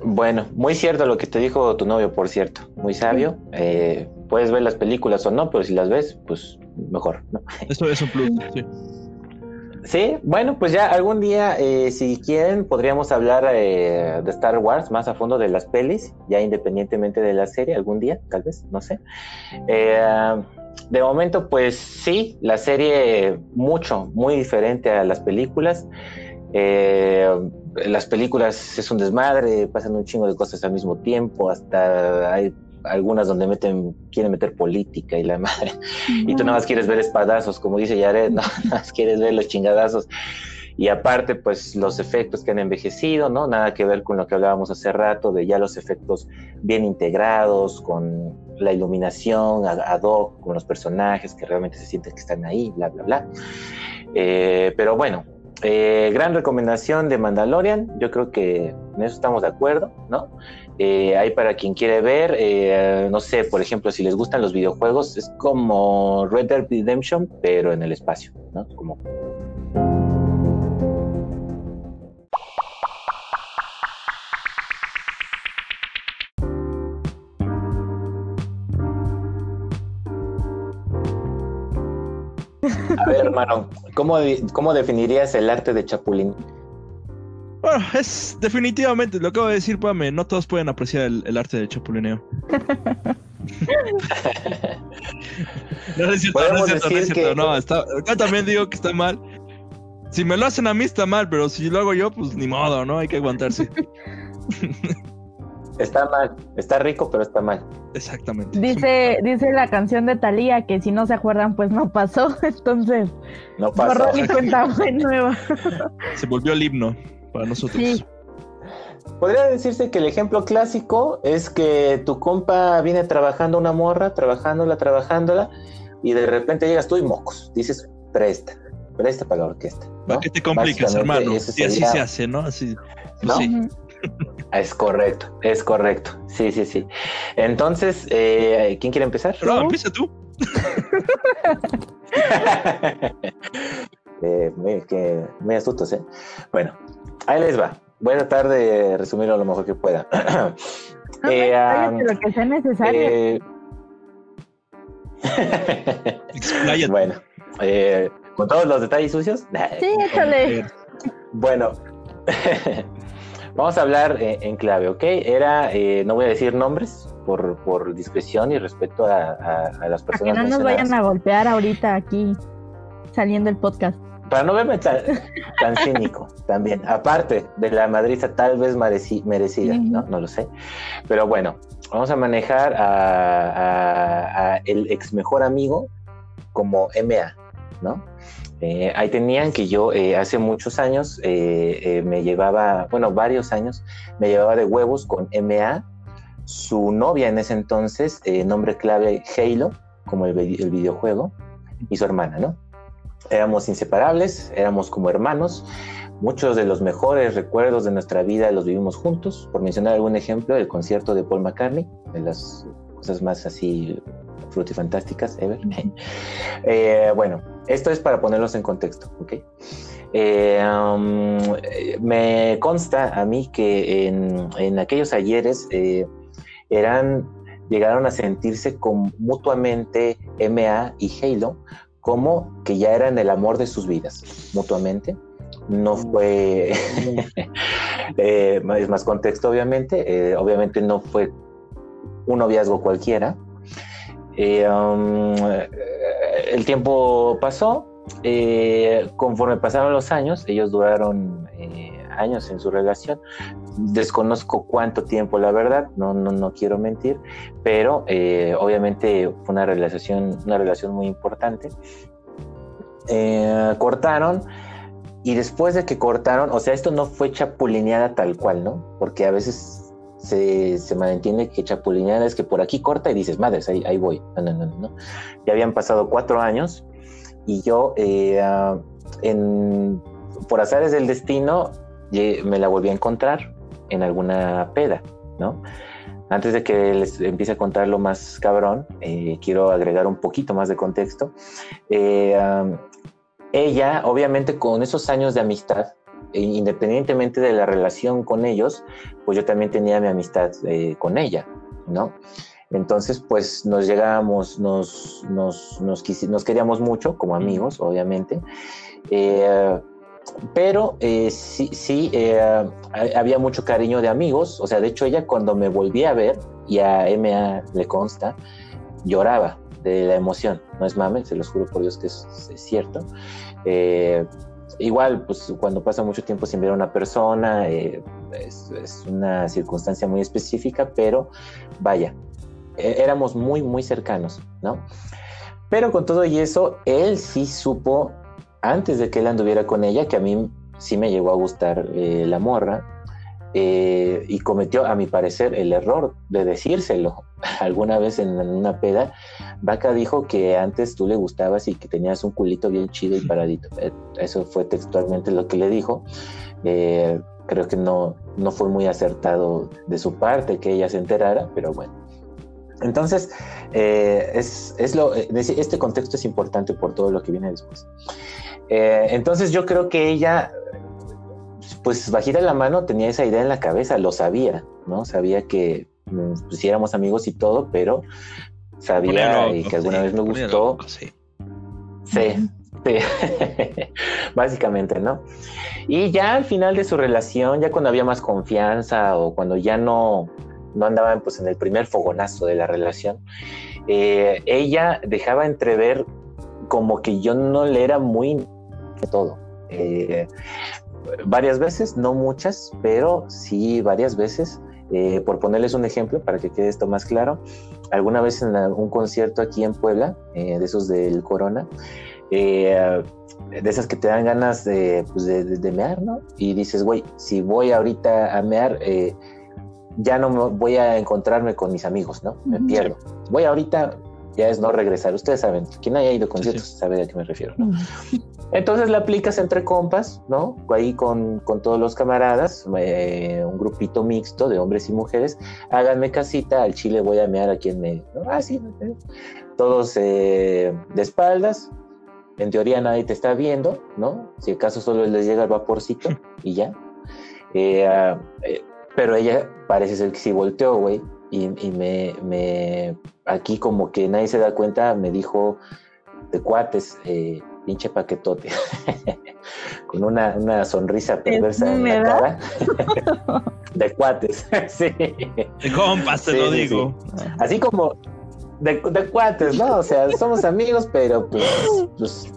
Bueno, muy cierto lo que te dijo tu novio, por cierto. Muy sabio. Eh, puedes ver las películas o no, pero si las ves, pues mejor, ¿no? Esto es un plus, sí. Sí, bueno, pues ya algún día, eh, si quieren, podríamos hablar eh, de Star Wars más a fondo de las pelis, ya independientemente de la serie, algún día, tal vez, no sé. Eh, de momento, pues sí, la serie mucho, muy diferente a las películas. las películas es un desmadre, pasan un chingo de cosas al mismo tiempo, hasta hay algunas donde meten, quieren meter política y la madre. Y tú nada más quieres ver espadazos, como dice Yared, no, nada más quieres ver los chingadazos. Y aparte, pues los efectos que han envejecido, ¿no? Nada que ver con lo que hablábamos hace rato, de ya los efectos bien integrados, con la iluminación ad hoc, con los personajes que realmente se sienten que están ahí, bla, bla, bla. Eh, pero bueno, eh, gran recomendación de Mandalorian, yo creo que en eso estamos de acuerdo, ¿no? Eh, hay para quien quiere ver, eh, no sé, por ejemplo, si les gustan los videojuegos, es como Red Dead Redemption, pero en el espacio, ¿no? Como... A ver, hermano, ¿cómo, ¿cómo definirías el arte de Chapulín? Bueno, es definitivamente, lo acabo de decir, Pame, no todos pueden apreciar el, arte del chapulineo. no, es cierto, no es cierto, no es cierto. No, está, yo también digo que está mal. Si me lo hacen a mí está mal, pero si lo hago yo, pues ni modo, ¿no? Hay que aguantarse. está mal, está rico, pero está mal. Exactamente. Dice, dice la canción de Thalía que si no se acuerdan, pues no pasó. Entonces, No pasa. borrón y cuenta nueva. Se volvió el himno para nosotros. Sí. Podría decirse que el ejemplo clásico es que tu compa viene trabajando una morra, trabajándola, trabajándola, y de repente llegas tú y mocos. Dices, presta, presta para la orquesta. ¿no? ¿Para qué te complicas, hermano? Y así sería- se hace, ¿no? Así. ¿No? Sí. Es correcto, es correcto. Sí, sí, sí. Entonces, eh, ¿quién quiere empezar? No, empieza tú. Eh, muy, que, muy astutos, ¿eh? Bueno, ahí les va. Voy a tratar de resumirlo lo mejor que pueda. No, Eh, cállate lo que sea necesario. Eh, Expláyate. bueno, eh, con todos los detalles sucios. Sí, échale. Bueno, vamos a hablar eh, en clave, ¿ok? Era, eh, no voy a decir nombres por, por discreción y respeto a, a- a las Para que personas. no nos vayan a golpear ahorita aquí, saliendo el podcast. Para no verme tan, tan cínico también, aparte de la madriza tal vez mereci- merecida, ¿no? No lo sé. Pero bueno, vamos a manejar a, a- a el ex mejor amigo como MA, ¿no? Eh, ahí tenían que yo eh, hace muchos años eh, me llevaba, bueno, varios años, me llevaba de huevos con MA, su novia en ese entonces, nombre clave Halo, como el videojuego, y su hermana, ¿no? Éramos inseparables, éramos como hermanos. Muchos de los mejores recuerdos de nuestra vida los vivimos juntos. Por mencionar algún ejemplo, el concierto de Paul McCartney, de las cosas más así frutifantásticas ever. Eh, bueno, esto es para ponerlos en contexto, ¿ok? Eh, um, me consta a mí que en, en aquellos ayeres eh, eran, llegaron a sentirse con, mutuamente MA y Halo como que ya eran el amor de sus vidas, mutuamente. No fue, eh, es más contexto obviamente, eh, obviamente no fue un noviazgo cualquiera. Eh, um, el tiempo pasó, conforme pasaron los años, ellos duraron años en su relación. Desconozco cuánto tiempo, la verdad, no, no, no quiero mentir, pero eh, obviamente fue una relación, una relación muy importante. Eh, cortaron y después de que cortaron, o sea, esto no fue chapulineada tal cual, ¿no? Porque a veces se, se malentiende que chapulineada es que por aquí corta y dices, madres, ahí, ahí voy. No, no, no, no. Ya habían pasado cuatro años y yo, eh, ah, en, por azares del destino, me la volví a encontrar en alguna peda, ¿no? Antes de que les empiece a contar lo más cabrón, eh, quiero agregar un poquito más de contexto. Eh, ella, obviamente, con esos años de amistad, e independientemente de la relación con ellos, pues yo también tenía mi amistad eh, con ella, ¿no? Entonces, pues nos llegábamos, nos, nos, nos, nos queríamos mucho como amigos, obviamente. Eh, pero eh, sí, sí eh, ha- había mucho cariño de amigos. O sea, de hecho, ella cuando me volví a ver, y a MA le consta, lloraba de la emoción. No es mame, se los juro por Dios que es, es cierto. Eh, igual, pues cuando pasa mucho tiempo sin ver a una persona, eh, es, es una circunstancia muy específica, pero vaya, eh, éramos muy, muy cercanos, ¿no? Pero con todo y eso, él sí supo, antes de que él anduviera con ella, que a mí sí me llegó a gustar eh, la morra, eh, y cometió, a mi parecer, el error de decírselo alguna vez en una peda. Vaca dijo que antes tú le gustabas y que tenías un culito bien chido y paradito. Eh, Eso fue textualmente lo que le dijo. Eh, creo que no, no fue muy acertado de su parte que ella se enterara, pero bueno. Entonces, eh, es, es lo, eh, este contexto es importante por todo lo que viene después. Eh, entonces yo creo que ella, pues bajita la mano, tenía esa idea en la cabeza, lo sabía, ¿no? Sabía que mm, pues, éramos amigos y todo, pero sabía y que alguna vez me gustó. Sí. Sí, sí. básicamente, ¿no? Y ya al final de su relación, ya cuando había más confianza o cuando ya no, no andaban pues en el primer fogonazo de la relación, eh, ella dejaba entrever como que yo no le era muy de todo. Eh, varias veces, no muchas, pero sí varias veces. Eh, por ponerles un ejemplo para que quede esto más claro, alguna vez en un concierto aquí en Puebla, eh, de esos del Corona, de esas que te dan ganas de, pues de, mear, ¿no? Y dices, güey, si voy ahorita a mear, ya no voy a encontrarme con mis amigos, ¿no? Me pierdo. Voy ahorita, ya es no regresar. Ustedes saben, quien haya ido a conciertos sabe a qué me refiero, ¿no? Entonces la aplicas entre compas, ¿no? Ahí con, con todos los camaradas, eh, un grupito mixto de hombres y mujeres. Háganme casita, al chile voy a mear aquí en medio. Ah, sí, todos eh, de espaldas. En teoría nadie te está viendo, ¿no? Si acaso solo les llega el vaporcito y ya. Eh, ah, pero ella parece ser que sí volteó, güey. Y, y me, me, aquí como que nadie se da cuenta, me dijo de cuates, eh, pinche paquetote, con una, una, sonrisa perversa en la cara. de cuates, sí. De compas, te lo digo. Así como de, de, cuates, ¿no? O sea, somos amigos, pero pues, pues,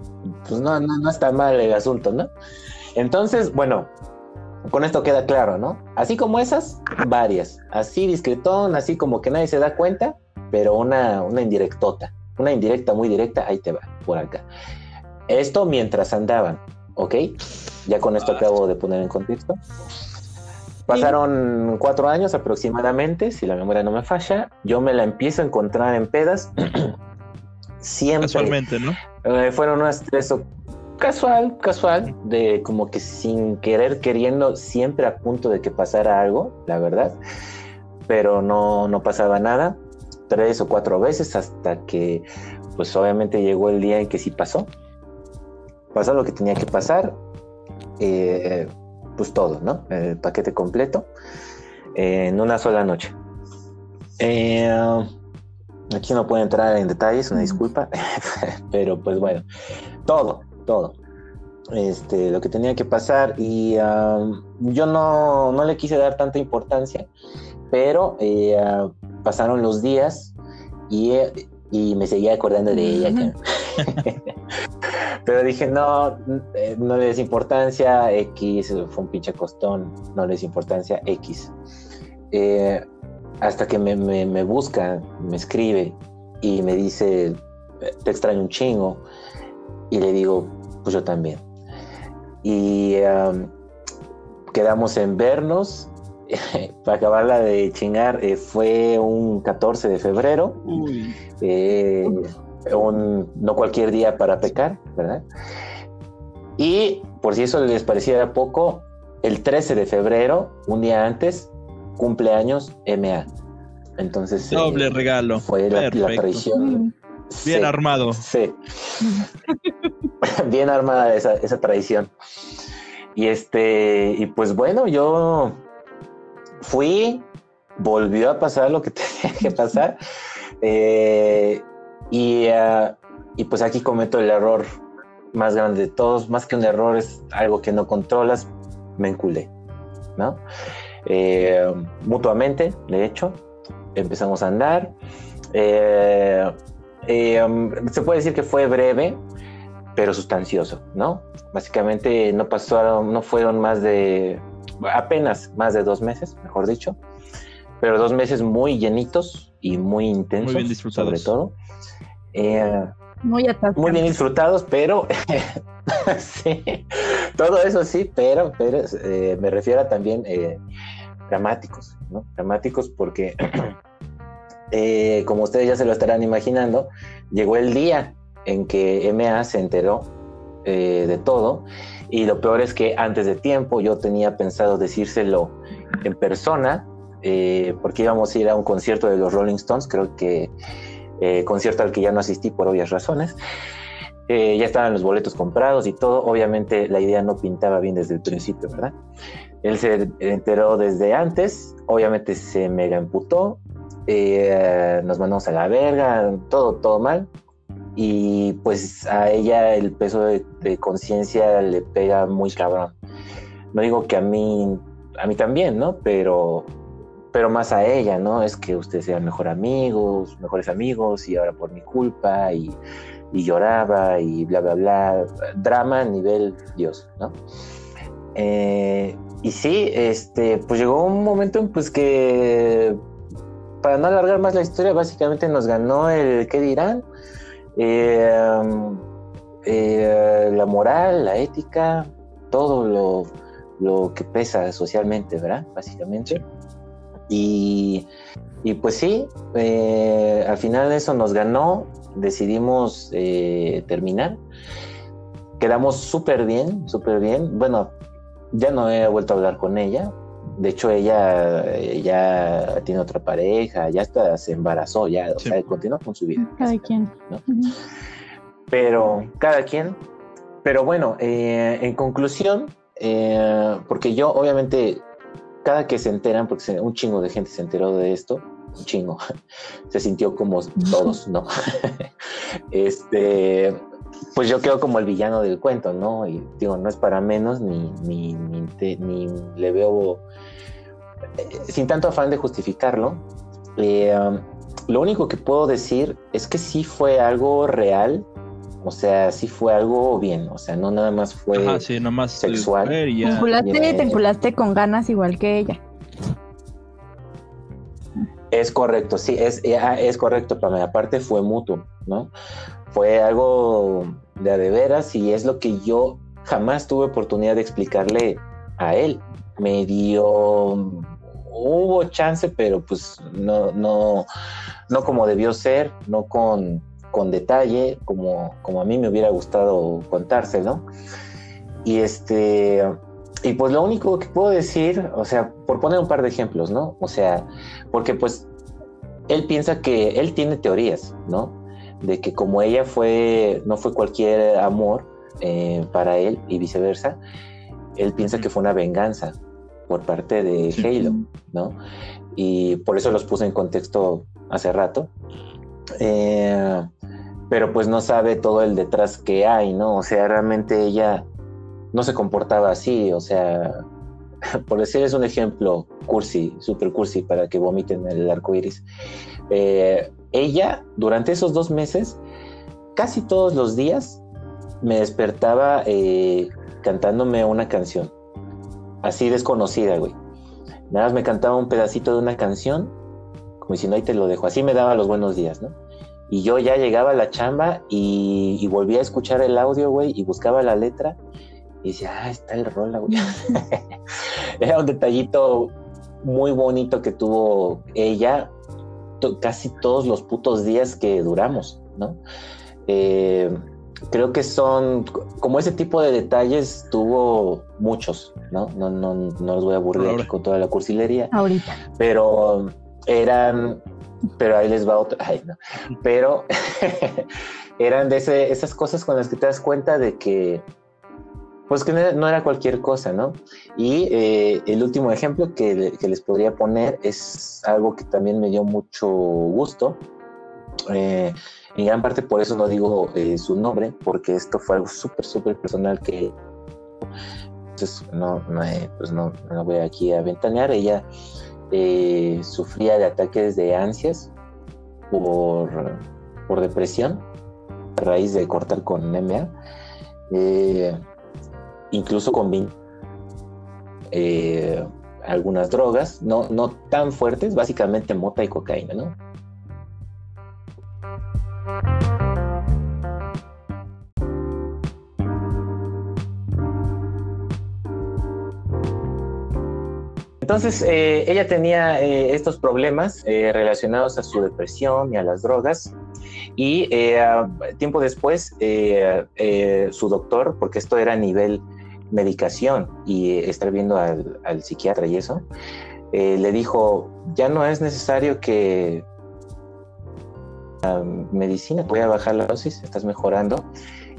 pues no, no, no está mal el asunto, ¿no? Entonces, bueno, con esto queda claro, ¿no? Así como esas, varias. Así discretón, así como que nadie se da cuenta, pero una, una indirectota. Una indirecta muy directa, ahí te va, por acá. Esto mientras andaban, ¿ok? Ya con esto acabo de poner en contexto. Pasaron cuatro años aproximadamente, si la memoria no me falla. Yo me la empiezo a encontrar en pedas. Siempre. Casualmente, ¿no? Eh, fueron unas tres o casual, casual, de como que sin querer, queriendo, siempre a punto de que pasara algo, la verdad. Pero no, no pasaba nada. Tres o cuatro veces hasta que, pues obviamente llegó el día en que sí pasó pasó lo que tenía que pasar, eh, pues todo, ¿no? El paquete completo en una sola noche. Eh, aquí no puedo entrar en detalles, una disculpa, pero pues bueno, todo, todo. Este, lo que tenía que pasar y yo no, no, le quise dar tanta importancia, pero eh, pasaron los días y, y, me seguía acordando de ella. Pero dije, no, no le des importancia, X, fue un pinche costón, no le des importancia, X. Eh, hasta que me, me, busca, me escribe y me dice, te extraño un chingo. Y le digo, pues yo también. Y quedamos en vernos. Para acabarla de chingar, eh, fue un 14 de febrero un, no cualquier día para pecar, ¿verdad? Y por si eso les pareciera poco, el 13 de febrero, un día antes, cumpleaños MA. Entonces. Doble eh, regalo. Fue la, tradición. Bien armado. Sí. Bien armada esa, esa tradición. Y este, y pues bueno, yo fui, volvió a pasar lo que tenía que pasar. Eh, y, eh, y pues aquí cometo el error más grande de todos, más que un error es algo que no controlas, me enculé, ¿no? Eh, mutuamente, de hecho, empezamos a andar. Eh, um, se puede decir que fue breve, pero sustancioso, ¿no? Básicamente no pasaron, no fueron más de, apenas más de dos meses, mejor dicho, pero dos meses muy llenitos y muy intensos, muy bien sobre todo. Eh, muy, muy bien disfrutados, pero sí, todo eso sí, pero, pero eh, me refiero a también eh, dramáticos, ¿no? Dramáticos porque, como ustedes ya se lo estarán imaginando, llegó el día en que MA se enteró de todo y lo peor es que antes de tiempo yo tenía pensado decírselo en persona porque íbamos a ir a un concierto de los Rolling Stones, creo que eh, concierto al que ya no asistí por obvias razones. Eh, ya estaban los boletos comprados y todo. Obviamente la idea no pintaba bien desde el principio, ¿verdad? Él se enteró desde antes, obviamente se mega emputó, eh, nos mandamos a la verga, todo, todo mal. Y pues a ella el peso de, conciencia le pega muy cabrón. No digo que a mí, a mí también, ¿no? Pero pero más a ella, ¿no? Es que ustedes sean mejor amigos, mejores amigos, y ahora por mi culpa, y, lloraba, y bla, bla, bla. Drama a nivel Dios, ¿no? Eh, y sí, este, pues llegó un momento en pues que para no alargar más la historia, básicamente nos ganó el qué dirán, eh, eh, la moral, la ética, todo lo, lo, que pesa socialmente, ¿verdad? Básicamente. Y, y pues sí, eh, al final eso nos ganó, decidimos terminar. Quedamos súper bien, súper bien. Bueno, ya no he vuelto a hablar con ella, de hecho, ella ya tiene otra pareja, ya hasta se embarazó, ya, o sea, continúa con su vida. Cada quien. Pero, cada quien. Pero bueno, eh, en conclusión, eh, porque yo obviamente, cada que se enteran, porque un chingo de gente se enteró de esto, un chingo, se sintió como todos, ¿no? este, pues yo quedo como el villano del cuento, ¿no? Y digo, no es para menos, ni, ni, ni, le veo, eh, sin tanto afán de justificarlo, eh, um, lo único que puedo decir es que sí fue algo real, o sea, sí fue algo bien, o sea, no nada más fue Ajá, sí, nomás sexual. Te enculaste, te enculaste con ganas igual que ella. Es correcto, sí, es, ah, es correcto, pero aparte fue mutuo, ¿no? fue algo de a de veras y es lo que yo jamás tuve oportunidad de explicarle a él. Me dio, hubo chance, pero pues no, no, no como debió ser, no con, con detalle, como, como a mí me hubiera gustado contárselo. Y este, y pues lo único que puedo decir, o sea, por poner un par de ejemplos, ¿no? O sea, porque pues él piensa que él tiene teorías, ¿no? de que como ella fue, no fue cualquier amor eh, para él y viceversa, él piensa que fue una venganza por parte de Halo, ¿no? Y por eso los puse en contexto hace rato. Eh, pero pues no sabe todo el detrás que hay, ¿no? O sea, realmente ella no se comportaba así, o sea, por decirles un ejemplo cursi, super cursi, para que vomiten el arco iris. Eh, ella, durante esos dos meses, casi todos los días me despertaba eh, cantándome una canción. Así desconocida, güey. Nada más me cantaba un pedacito de una canción, como diciendo, ahí te lo dejo. Así me daba los buenos días, ¿no? Y yo ya llegaba a la chamba y, volvía a escuchar el audio, güey, y buscaba la letra. Y decía, ah, está el rola, güey. Era un detallito muy bonito que tuvo ella casi todos los putos días que duramos, ¿no? Eh, creo que son, como ese tipo de detalles tuvo muchos, ¿no? No, no, no los voy a aburrir con toda la cursilería. Ahorita. Pero eran, pero ahí les va otro, ay, no. Pero eran de ese, esas cosas con las que te das cuenta de que pues que no era cualquier cosa, ¿no? Y eh, el último ejemplo que, les podría poner es algo que también me dio mucho gusto. Eh, en gran parte por eso no digo eh, su nombre, porque esto fue algo súper, súper personal que entonces no, no, pues no, no voy aquí a ventanear. Ella sufría de ataques de ansias por, por depresión a raíz de cortar con MA incluso con eh, algunas drogas, no, no tan fuertes, básicamente mota y cocaína, ¿no? Entonces, eh, ella tenía eh, estos problemas relacionados a su depresión y a las drogas. Y tiempo después, su doctor, porque esto era a nivel medicación y estar viendo al, psiquiatra y eso, eh, le dijo, ya no es necesario que la medicina voy a bajar la dosis, estás mejorando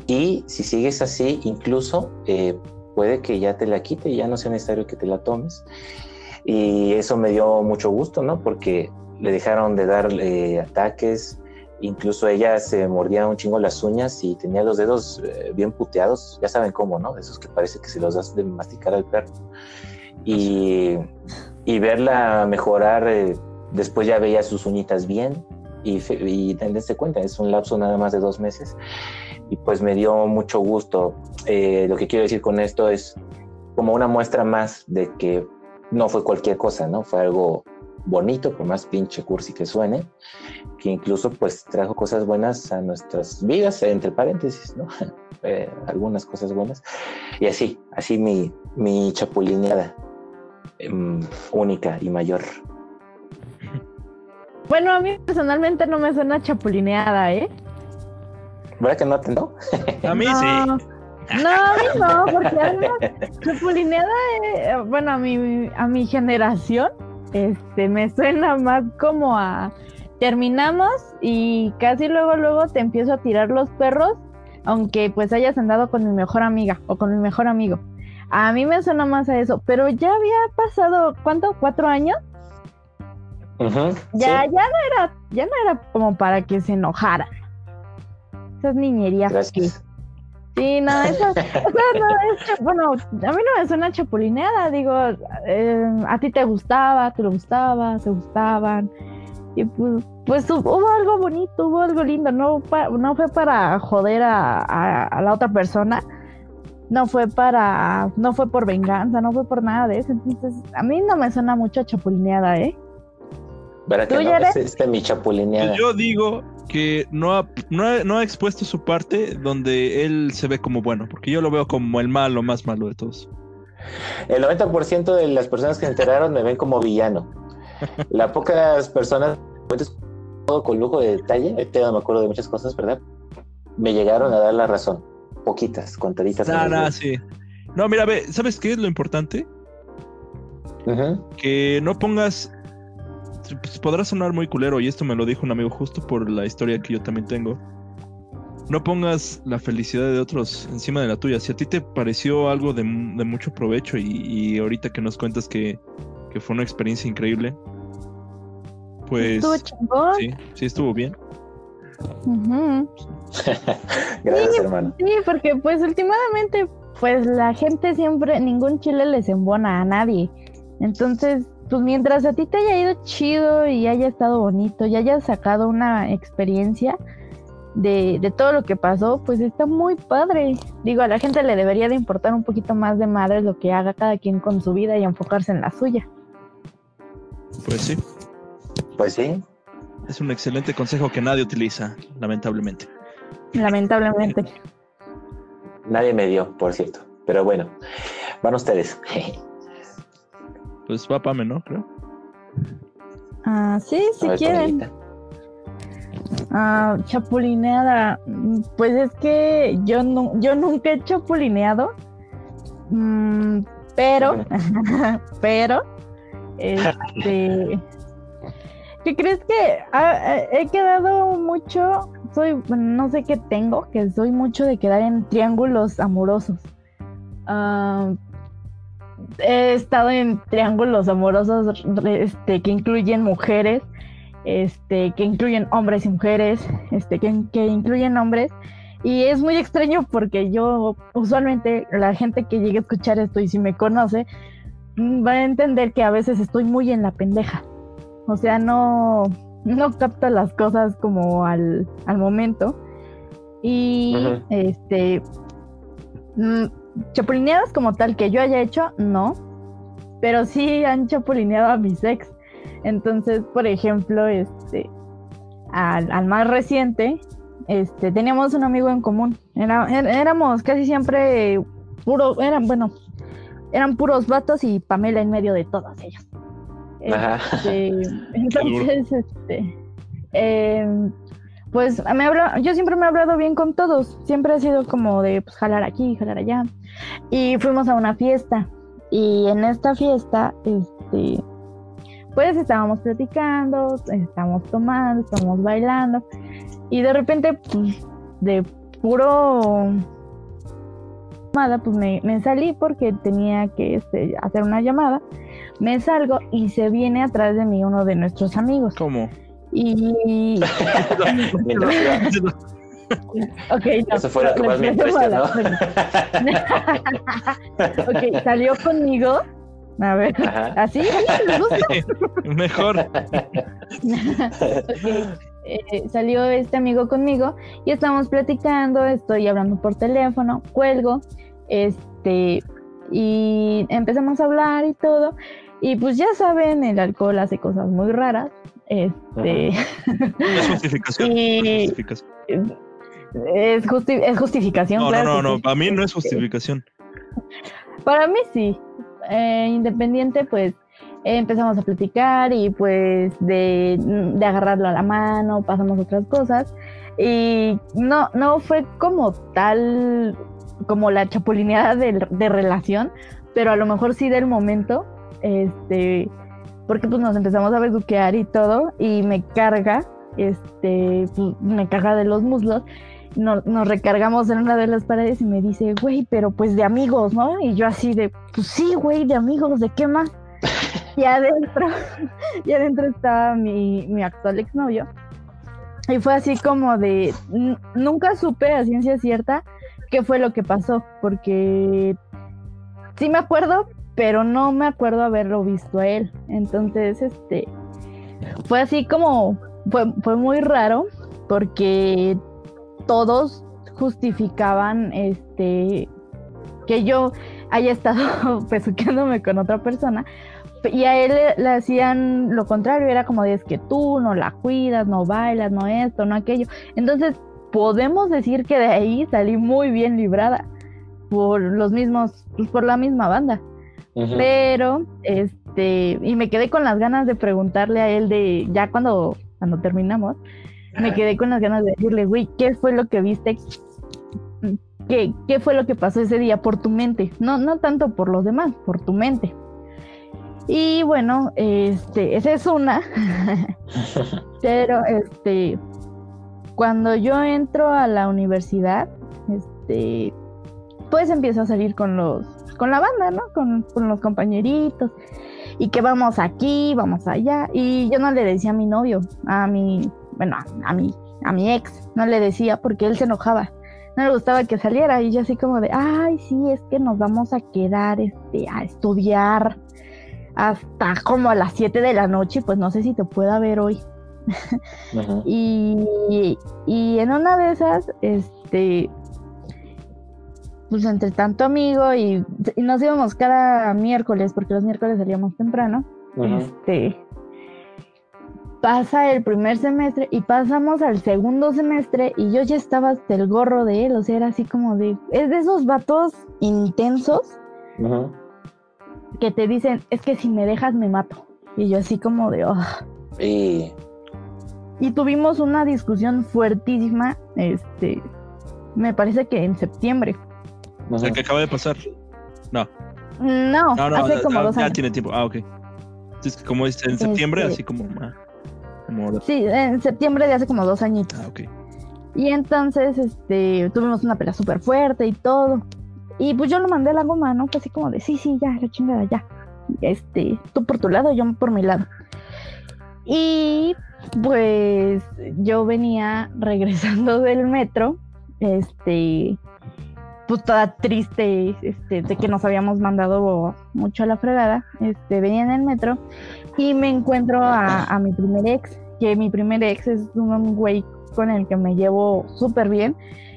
y si sigues así, incluso eh, puede que ya te la quite y ya no sea necesario que te la tomes. Y eso me dio mucho gusto, ¿no? Porque le dejaron de dar eh, ataques, Incluso ella se mordía un chingo las uñas y tenía los dedos eh, bien puteados, ya saben cómo, ¿no? Esos que parece que se los das de masticar al perro. Y, y verla mejorar, eh, después ya veía sus uñitas bien y, y cuenta, es un lapso nada más de dos meses. Y pues me dio mucho gusto. Eh, lo que quiero decir con esto es como una muestra más de que no fue cualquier cosa, ¿no? Fue algo bonito, por más pinche cursi que suene, que incluso pues trajo cosas buenas a nuestras vidas, entre paréntesis, ¿no? Eh, algunas cosas buenas. Y así, así mi, mi chapulineada em, única y mayor. Bueno, a mí personalmente no me suena chapulineada, ¿eh? ¿Verdad que no te no? A mí sí. No, a mí no, porque además chapulineada, eh, bueno, a mi, a mi generación, este, me suena más como a terminamos y casi luego, luego te empiezo a tirar los perros, aunque pues hayas andado con mi mejor amiga o con mi mejor amigo. A mí me suena más a eso, pero ya había pasado, ¿cuánto? ¿Cuatro años? Ya, ya no era, ya no era como para que se enojara. Esas niñerías Sí, no, eso, no, es, bueno, a mí no me suena chapulineada, digo, eh, a ti te gustaba, te lo gustaba, se gustaban, y pues, pues hubo algo bonito, hubo algo lindo, no, no fue para joder a, la otra persona, no fue para, no fue por venganza, no fue por nada de eso, entonces a mí no me suena mucho chapulineada, ¿eh? ¿Verdad que no? Es este mi chapulineada. Yo digo que no ha, no, ha, expuesto su parte donde él se ve como bueno, porque yo lo veo como el malo, más malo de todos. El 90% de las personas que se enteraron me ven como villano. Las pocas personas, todo con lujo de detalle, no me acuerdo de muchas cosas, ¿verdad? Me llegaron a dar la razón. Poquitas, contaditas. No, no, sí. No, mira, ve, ¿sabes qué es lo importante? Que no pongas pues, podrá sonar muy culero, y esto me lo dijo un amigo justo por la historia que yo también tengo. No pongas la felicidad de otros encima de la tuya. Si a ti te pareció algo de, mucho provecho y, ahorita que nos cuentas que, fue una experiencia increíble, pues... Estuvo chingón. Sí, sí estuvo bien. Gracias, hermano. Sí, porque pues últimamente, pues la gente siempre, ningún chile les embona a nadie. Entonces, pues mientras a ti te haya ido chido y haya estado bonito y hayas sacado una experiencia de, todo lo que pasó, pues está muy padre. Digo, a la gente le debería de importar un poquito más de madre lo que haga cada quien con su vida y enfocarse en la suya. Pues sí. Pues sí. Es un excelente consejo que nadie utiliza, lamentablemente. Lamentablemente. Nadie me dio, por cierto. Pero bueno, van ustedes. Pues va Pame, ¿no? Creo. Ah, sí, si quieren. Ah, chapulineada. Pues es que yo, no, yo nunca he chapulineado. Mm, pero, pero, este. ¿Qué crees que ah, he quedado mucho? Soy, no sé qué tengo, que soy mucho de quedar en triángulos amorosos. Ah he estado en triángulos amorosos este, que incluyen mujeres, este, que incluyen hombres y mujeres, este, que, que incluyen hombres. Y es muy extraño porque yo, usualmente, la gente que llegue a escuchar esto y si me conoce, mm, va a entender que a veces estoy muy en la pendeja. O sea, no, no capta las cosas como al, al momento. Y este mm, chapulineadas como tal que yo haya hecho, no. Pero sí han chapulineado a mis ex. Entonces, por ejemplo, este, al, más reciente, este, teníamos un amigo en común. éramos casi siempre puros, eran, bueno, eran puros vatos y Pamela en medio de todos ellos. Este, entonces, este, em, pues me habla, yo siempre me he hablado bien con todos, siempre he sido como de pues, jalar aquí, jalar allá. Y fuimos a una fiesta. Y en esta fiesta, este, pues estábamos platicando, estábamos tomando, estábamos bailando. Y de repente, pues, de puro pues me, salí porque tenía que este, hacer una llamada. Me salgo y se viene atrás de mí uno de nuestros amigos. ¿Cómo? Y. ok, no. Eso fue lo que más me impresionó. ok, salió conmigo. A ver, ¿así? Mejor. Eh, salió este amigo conmigo y estamos platicando, estoy hablando por teléfono, cuelgo, este, y empezamos a hablar y todo. Y pues ya saben, el alcohol hace cosas muy raras. Este. Es justificación. Y- Es justificación. es, justi- es justificación, No, claro. no, no. Para mí no es justificación. Para mí sí. Eh, independiente, pues empezamos a platicar y pues de, de agarrarlo a la mano, pasamos otras cosas. Y no, no fue como tal, como la chapulineada de, de relación, pero a lo mejor sí del momento, este, porque pues nos empezamos a besuquear y todo, y me carga, este, pues, me carga de los muslos, no- nos recargamos en una de las paredes y me dice, güey, pero pues de amigos, ¿no? Y yo así de, pues sí, güey, de amigos, ¿de qué más? y adentro, y adentro estaba mi, mi actual exnovio. Y fue así como de, nunca supe a ciencia cierta qué fue lo que pasó, porque sí me acuerdo, pero no me acuerdo haberlo visto a él. Entonces, este, fue así como, fue, fue muy raro, porque todos justificaban, este, que yo haya estado pesuqueándome con otra persona, y a él le, le hacían lo contrario, era como de es que tú no la cuidas, no bailas, no esto, no aquello. Entonces, podemos decir que de ahí salí muy bien librada por los mismos, por la misma banda. Pero, este, y me quedé con las ganas de preguntarle a él de, ya cuando, cuando terminamos, me quedé con las ganas de decirle, güey, ¿qué fue lo que viste? ¿Qué, ¿Qué fue lo que pasó ese día por tu mente? No, no tanto por los demás, por tu mente. Y bueno, este, esa es una. Pero este, cuando yo entro a la universidad, este, pues empiezo a salir con los, con la banda, ¿no? Con, con los compañeritos. Y que vamos aquí, vamos allá. Y yo no le decía a mi novio, a mi, bueno, a mi, a mi ex, no le decía porque él se enojaba. No le gustaba que saliera. Y yo así como de, ay, sí, es que nos vamos a quedar este, a estudiar hasta como a las 7 de la noche, pues no sé si te pueda ver hoy. Y, y en una de esas, este, pues entre tanto amigo y, y nos íbamos cada miércoles, porque los miércoles salíamos temprano, este, pasa el primer semestre y pasamos al segundo semestre y yo ya estaba hasta el gorro de él, o sea, era así como de, es de esos vatos intensos que te dicen, es que si me dejas me mato. Y yo así como de, "Oh". Y tuvimos una discusión fuertísima, este, me parece que en septiembre. O sea, que acaba de pasar. No, No, no, no. hace como ah, dos ya años. tiene tiempo. Ah, ok. Entonces, como es en septiembre, Este- así como. ah, como. Sí, en septiembre de hace como dos añitos. Ah, ok. Y entonces, este, tuvimos una pelea súper fuerte y todo. Y pues yo lo mandé a la goma, ¿no? Fue así como de, sí, sí, ya, la chingada, ya. Este, tú por tu lado, yo por mi lado. Y pues yo venía regresando del metro, este, pues toda triste, este, de que nos habíamos mandado mucho a la fregada. Este, venía en el metro y me encuentro a, a mi primer ex, que mi primer ex es un güey con el que me llevo súper bien,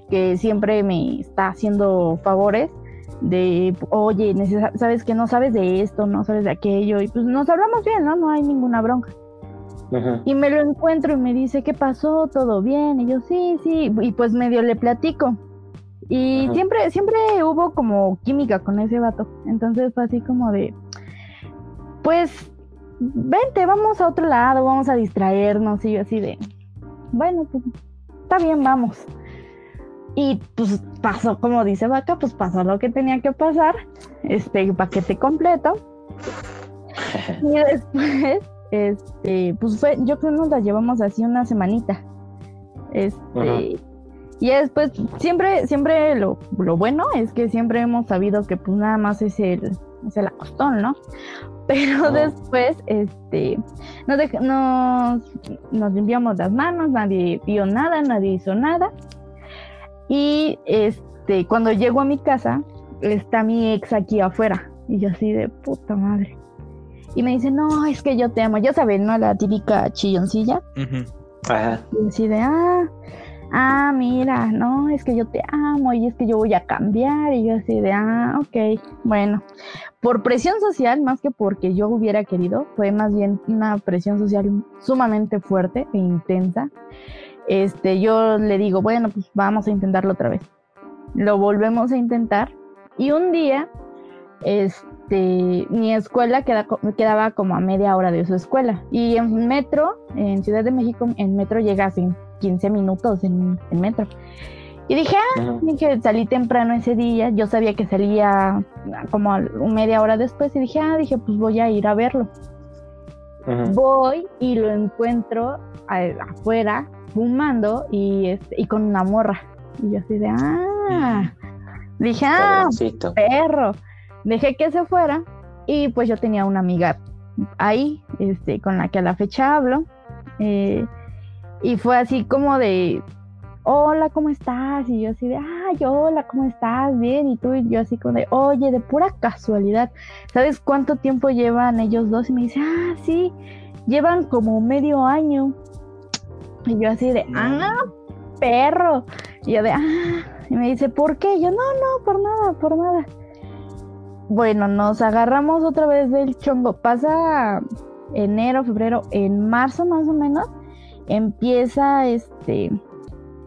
que siempre me está haciendo favores de, oye, sabes que no sabes de esto, no sabes de aquello, y pues nos hablamos bien, ¿no? No hay ninguna bronca. Ujú. Y me lo encuentro y me dice, ¿qué pasó? ¿Todo bien? Y yo, sí, sí, y pues medio le platico. Y Ajá. siempre, siempre hubo como química con ese vato. Entonces fue así como de, pues, vente, vamos a otro lado, vamos a distraernos. Y yo así de, bueno, pues, está bien, vamos. Y pues pasó, como dice Vaca, pues pasó lo que tenía que pasar. Este paquete completo. Y después, este, pues fue, yo creo que nos la llevamos así una semanita. Este, Ajá. Y después, siempre, siempre lo, lo bueno es que siempre hemos sabido que pues nada más es el, es el acostón, ¿no? Pero después, este, nos, dej- nos, nos limpiamos las manos, nadie vio nada, nadie hizo nada. Y este, cuando llego a mi casa, está mi ex aquí afuera. Y yo así de puta madre. Y me dice, no, es que yo te amo. Ya saben, ¿no? La típica chilloncilla. Ajá. Y así de, ah. Ah, mira, no, es que yo te amo y es que yo voy a cambiar. Y yo así de, ah, ok, bueno. Por presión social, más que porque yo hubiera querido, fue más bien una presión social sumamente fuerte e intensa. Este, yo le digo, bueno, pues vamos a intentarlo otra vez. Lo volvemos a intentar y un día, este, mi escuela quedaba como a media hora de su escuela y en metro, en Ciudad de México, en metro llegas en 15 minutos en, metro. Y dije, ah, dije, salí temprano ese día, yo sabía que salía como media hora después y dije, ah, dije, pues voy a ir a verlo. Voy y lo encuentro afuera fumando y, este, y con una morra. Y yo así de, ah, dije, ah, perro. Dejé que se fuera y pues yo tenía una amiga ahí, este, con la que a la fecha hablo. Eh, y fue así como de, hola, ¿cómo estás? Y yo así de, ay, hola, ¿cómo estás? Bien, y tú y yo así como de, oye, de pura casualidad, ¿sabes cuánto tiempo llevan ellos dos? Y me dice, ah, sí, llevan como medio año. Y yo así de, ah, perro. Y yo de, ah, y me dice, ¿por qué? Y yo, no, no, por nada, por nada. Bueno, nos agarramos otra vez del chongo. Pasa enero, febrero, en marzo más o menos, empieza este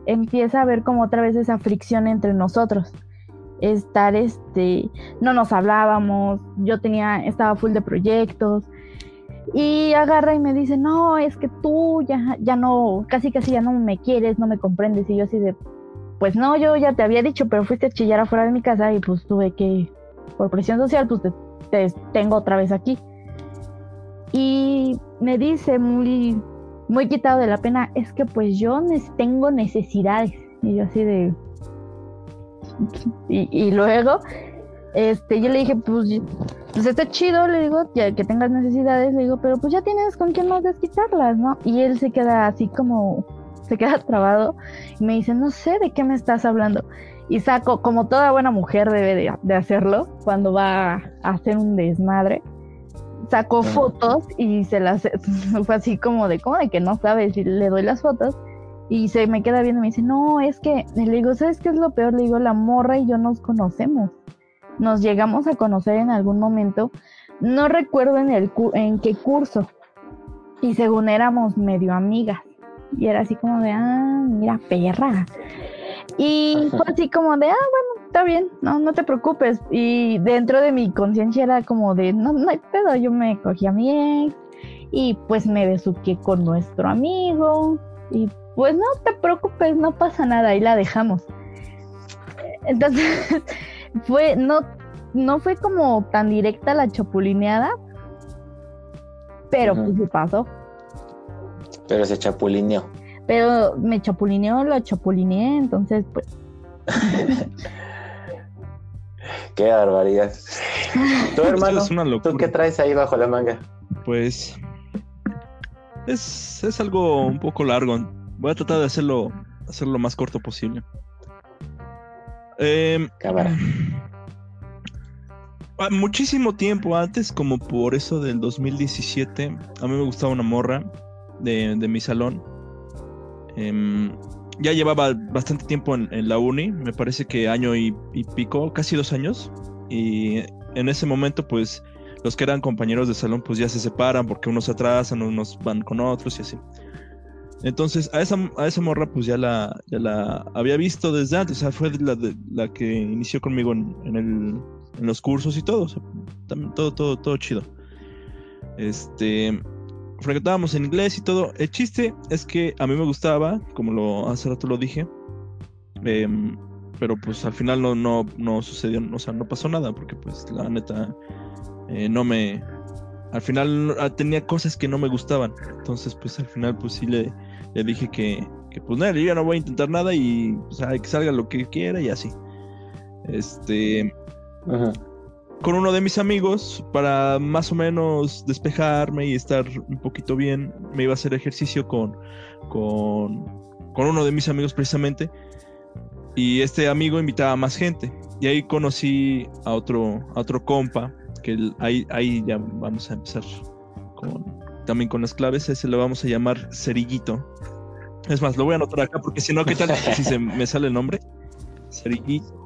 empieza a ver como otra vez esa fricción entre nosotros. Estar, este, no nos hablábamos, yo tenía, estaba full de proyectos. Y agarra y me dice, no, es que tú ya, ya no, casi casi ya no me quieres, no me comprendes. Y yo así de, pues no, yo ya te había dicho, pero fuiste a chillar afuera de mi casa y pues tuve que, por presión social, pues te, te tengo otra vez aquí. Y me dice muy muy quitado de la pena, es que pues yo tengo necesidades. Y yo así de... Y, luego, este, yo le dije, pues, pues está chido, le digo, ya que tengas necesidades, le digo, pero pues ya tienes con quién más desquitarlas, ¿no? Y él se queda así como, se queda trabado y me dice, no sé de qué me estás hablando. Y saco, como toda buena mujer debe de, de hacerlo, cuando va a hacer un desmadre, sacó fotos y se las fue así como de como de que no sabes y le doy las fotos y se me queda viendo y me dice no es que le digo sabes qué es lo peor le digo la morra y yo nos conocemos. Nos llegamos a conocer en algún momento. No recuerdo en el en qué curso. Y según éramos medio amigas. Y era así como de ah mira perra y fue así como de ah bueno está bien, no, no te preocupes. Y dentro de mi conciencia era como de, no, no hay pedo, yo me cogí a mi ex y pues me besuqué con nuestro amigo y pues no te preocupes, no pasa nada, y la dejamos. Entonces, fue, no, no fue como tan directa la chapulineada, pero pues sí pasó. Pero se chapulineó. Pero me chapulineó, lo chapulineé, entonces pues Qué barbaridad. Tu hermano, ¿tú qué traes ahí bajo la manga? Pues es, es algo un poco largo. Voy a tratar de hacerlo, hacerlo lo más corto posible. Eh, Cámara. Ah, muchísimo tiempo antes, como por eso del 2017, a mí me gustaba una morra de, de mi salón. Eh, ya llevaba bastante tiempo en, la uni, me parece que año y, pico, casi dos años. Y en ese momento, pues, los que eran compañeros de salón, pues ya se separan porque unos atrasan, unos van con otros y así. Entonces, a esa, a esa morra, pues ya la, ya la había visto desde antes, o sea, fue la, la que inició conmigo en, en los cursos y todo, todo, todo, todo chido. Este, frecuentábamos en inglés y todo. El chiste es que a mí me gustaba, como lo hace rato lo dije. Em, pero pues al final no, no, no sucedió, o sea, no pasó nada, porque pues la neta eh, no me. Al final ah, tenía cosas que no me gustaban. Entonces, pues al final, pues sí le, le dije que, pues nada, yo ya no voy a intentar nada y o sea, que salga lo que quiera y así. Este. Ajá con uno de mis amigos para más o menos despejarme y estar un poquito bien. Me iba a hacer ejercicio con, con, con uno de mis amigos precisamente. Y este amigo invitaba a más gente. Y ahí conocí a otro, a otro compa, que ahí, ahí ya vamos a empezar con, también con las claves. Ese lo vamos a llamar Cerillito. Es más, lo voy a anotar acá porque si no, ¿qué tal si se me sale el nombre? Cerillito.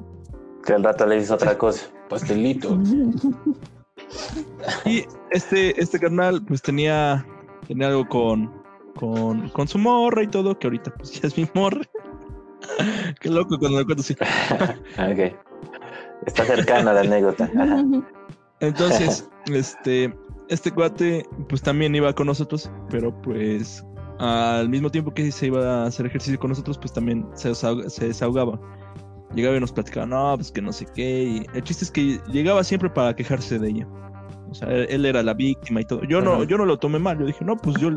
Que al rato le dices otra cosa. Pastelito. Y este, este carnal, pues tenía, tenía algo con, con, con su morra y todo, que ahorita pues ya es mi morra. Qué loco cuando me cuento así. ok. Está cercana la anécdota. Entonces, este, este cuate, pues también iba con nosotros, pero pues al mismo tiempo que se iba a hacer ejercicio con nosotros, pues también se, se desahogaba. Llegaba y nos platicaba, no, pues que no sé qué. Y el chiste es que llegaba siempre para quejarse de ella. O sea, él, era la víctima y todo. Yo no, Ajá. yo no lo tomé mal. Yo dije, no, pues yo.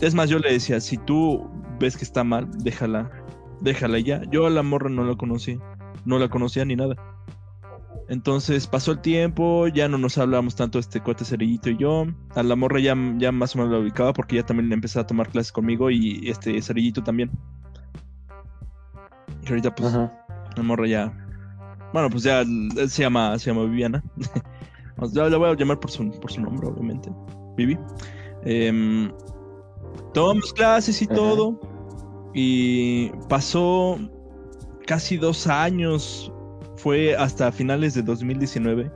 Es más, yo le decía, si tú ves que está mal, déjala. Déjala ya. Yo a la morra no la conocí. No la conocía ni nada. Entonces pasó el tiempo, ya no nos hablábamos tanto este cuate cerillito y yo. A la morra ya, ya más o menos la ubicaba porque ya también empezó a tomar clases conmigo y este cerillito también. Ahorita pues Ajá. la morra ya. Bueno, pues ya se llama, se llama Viviana. Ya la voy a llamar por su, por su nombre, obviamente. Vivi. Em, tomamos clases y Ajá. todo. Y pasó casi dos años. Fue hasta finales de 2019.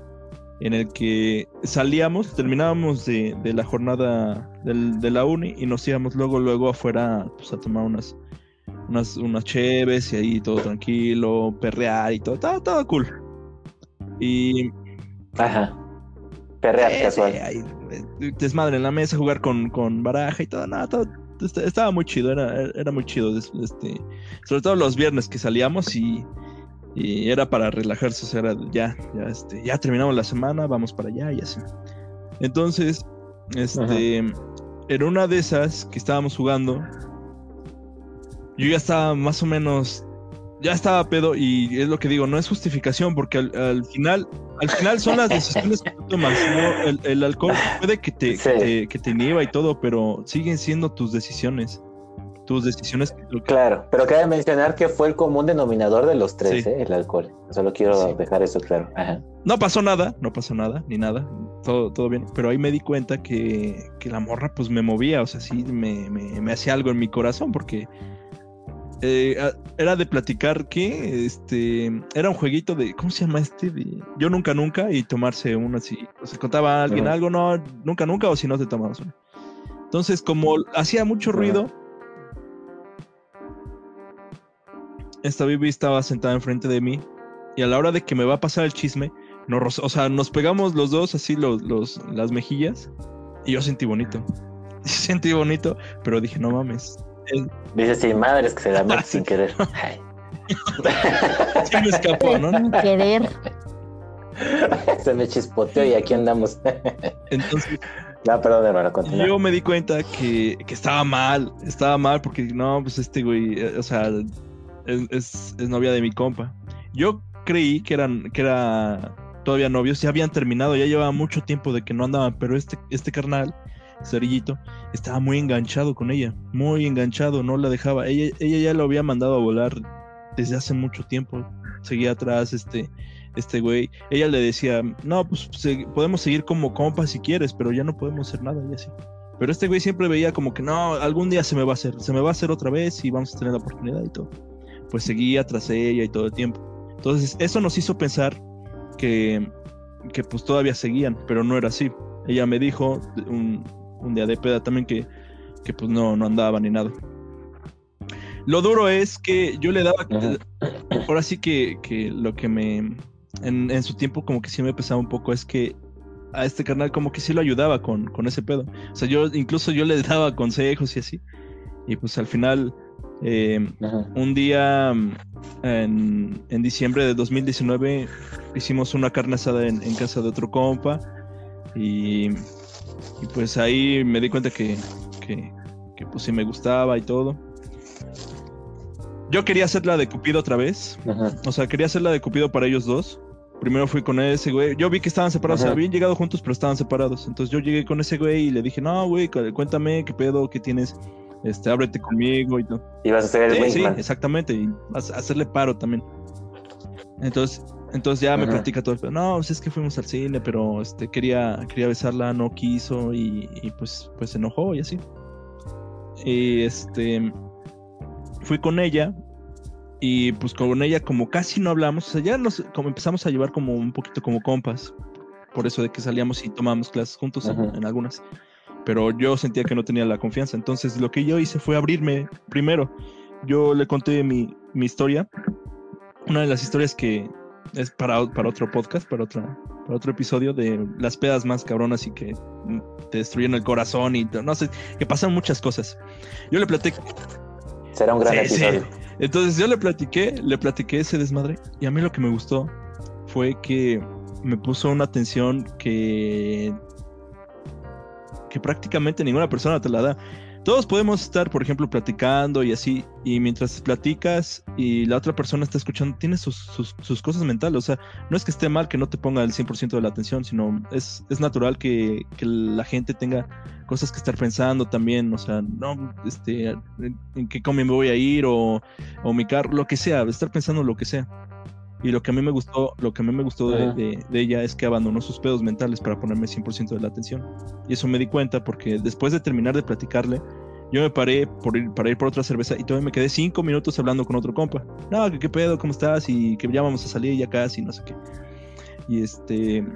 En el que salíamos, terminábamos de, de la jornada del- de la uni y nos íbamos luego, luego afuera pues, a tomar unas, unas, unas cheves y ahí todo tranquilo, perrear y todo, todo, todo cool. Y Ajá. Perrear eh, casual. eh, desmadre en la mesa, jugar con, con baraja y todo, nada, todo, est- estaba muy chido, era, era muy chido, este, sobre todo los viernes que salíamos y, y era para relajarse, o sea, era ya, ya, este, ya terminamos la semana, vamos para allá y así. Entonces, este, en una de esas que estábamos jugando, yo ya estaba más o menos, ya estaba pedo y es lo que digo, no es justificación porque al, al final, al final son las decisiones que tú tomas. ¿no? El, el alcohol puede que te, Sí. que te, que te inhiba y todo, pero siguen siendo tus decisiones. Tus decisiones que, Claro, pero cabe mencionar que fue el común denominador de los tres, Sí. ¿eh? el alcohol. Solo quiero Sí. dejar eso claro. Ajá. No pasó nada, no pasó nada, ni nada, todo, todo bien, pero ahí me di cuenta que, que la morra pues me movía, o sea, sí me, me, me hacía algo en mi corazón, porque eh, era de platicar que este era un jueguito de, ¿cómo se llama este? De yo nunca nunca y tomarse uno así, o sea, contaba a alguien algo, no, nunca nunca, o si no te tomabas uno. Entonces, como hacía mucho ruido, esta Bibi estaba sentada enfrente de mí y a la hora de que me va a pasar el chisme, nos, o sea, nos pegamos los dos así los, los, las mejillas y yo sentí bonito. Sentí bonito, pero dije, no mames. Dice, sí, madres que se la meten Sí. sin querer. Sí me escapó, ¿no? Sin querer. se me chispoteó y aquí andamos. Entonces no, perdón, hermano, continúa. yo me di cuenta que, que estaba mal, estaba mal porque no, pues este güey, eh, o sea, es, es- es novia de mi compa. Yo creí que eran, que era todavía novios, ya habían terminado, ya llevaba mucho tiempo de que no andaban, pero este, este carnal, Cerillito, estaba muy enganchado con ella, muy enganchado, no la dejaba. Ella, ella ya lo había mandado a volar desde hace mucho tiempo. Seguía atrás este, este güey. Ella le decía, no, pues podemos seguir como compas si quieres, pero ya no podemos hacer nada y así. Pero este güey siempre veía como que no, algún día se me va a hacer, se me va a hacer otra vez y vamos a tener la oportunidad y todo. Pues seguía tras ella y todo el tiempo. Entonces, eso nos hizo pensar que, que pues todavía seguían, pero no era así. Ella me dijo un, un día de peda también que, que pues no, no andaba ni nada. Lo duro es que yo le daba, ahora sí que, que lo que me, en, en su tiempo como que sí me pesaba un poco es que a este carnal como que sí lo ayudaba con, con ese pedo. O sea, yo incluso yo le daba consejos y así. Y pues al final, eh, un día en, en diciembre de 2019 hicimos una carne asada en, en casa de otro compa y, y pues ahí me di cuenta que, que, que, pues sí me gustaba y todo. Yo quería hacer la de Cupido otra vez, Ajá. o sea, quería hacer la de Cupido para ellos dos. Primero fui con ese güey. Yo vi que estaban separados, o sea, Ajá. habían llegado juntos, pero estaban separados. Entonces yo llegué con ese güey y le dije, no, güey, cu- cuéntame qué pedo, qué tienes, este, ábrete conmigo y todo. Ibas a ser el Sí, sí, exactamente. Y vas a hacerle paro también. Entonces, entonces ya me Ajá. platica todo el pedo. No, pues es que fuimos al cine, pero este quería, quería besarla, no quiso, y, y pues, pues se enojó y así. Y este fui con ella y pues con ella como casi no hablamos, o sea, ya nos como empezamos a llevar como un poquito como compas, por eso de que salíamos y tomábamos clases juntos en, en algunas. Pero yo sentía que no tenía la confianza, entonces lo que yo hice fue abrirme primero. Yo le conté mi, mi historia, una de las historias que es para, para otro podcast, para otro, para otro episodio de las pedas más cabronas y que te destruyen el corazón y no sé, que pasan muchas cosas. Yo le platiqué, Será un gran Sí, sí. episodio. entonces yo le platiqué, le platiqué ese desmadre y a mí lo que me gustó fue que me puso una atención que que prácticamente ninguna persona te la da. Todos podemos estar, por ejemplo, platicando y así, y mientras platicas y la otra persona está escuchando, tiene sus, sus, cosas mentales. O sea, no es que esté mal que no te ponga el 100% de la atención, sino es, es natural que, que la gente tenga cosas que estar pensando también. O sea, no, este, en, qué combi me voy a ir o, o mi carro, lo que sea, estar pensando lo que sea. Y lo que a mí me gustó, lo que a mí me gustó de, de- de ella es que abandonó sus pedos mentales para ponerme 100% de la atención. Y eso me di cuenta porque después de terminar de platicarle, yo me paré por ir, para ir por otra cerveza y todavía me quedé cinco minutos hablando con otro compa. No, que qué pedo, ¿cómo estás? Y que ya vamos a salir ya casi, no sé qué. Y este...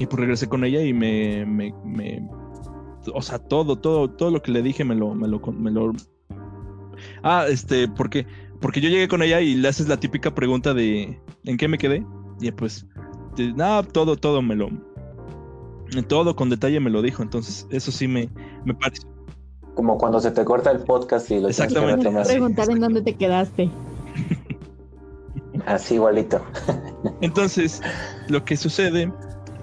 Y pues regresé con ella y me... me, me- o sea, todo, todo, todo lo que le dije me lo... Me lo, me lo ah, este, ¿por qué? Porque yo llegué con ella y le haces la típica pregunta de ¿en qué me quedé? Y pues, no, todo, todo me lo... Todo con detalle me lo dijo, entonces eso sí me, me pareció. Como cuando se te corta el podcast y lo tienes que Exactamente. retomar. Sí, Preguntar en dónde te quedaste. Así igualito. Entonces, lo que sucede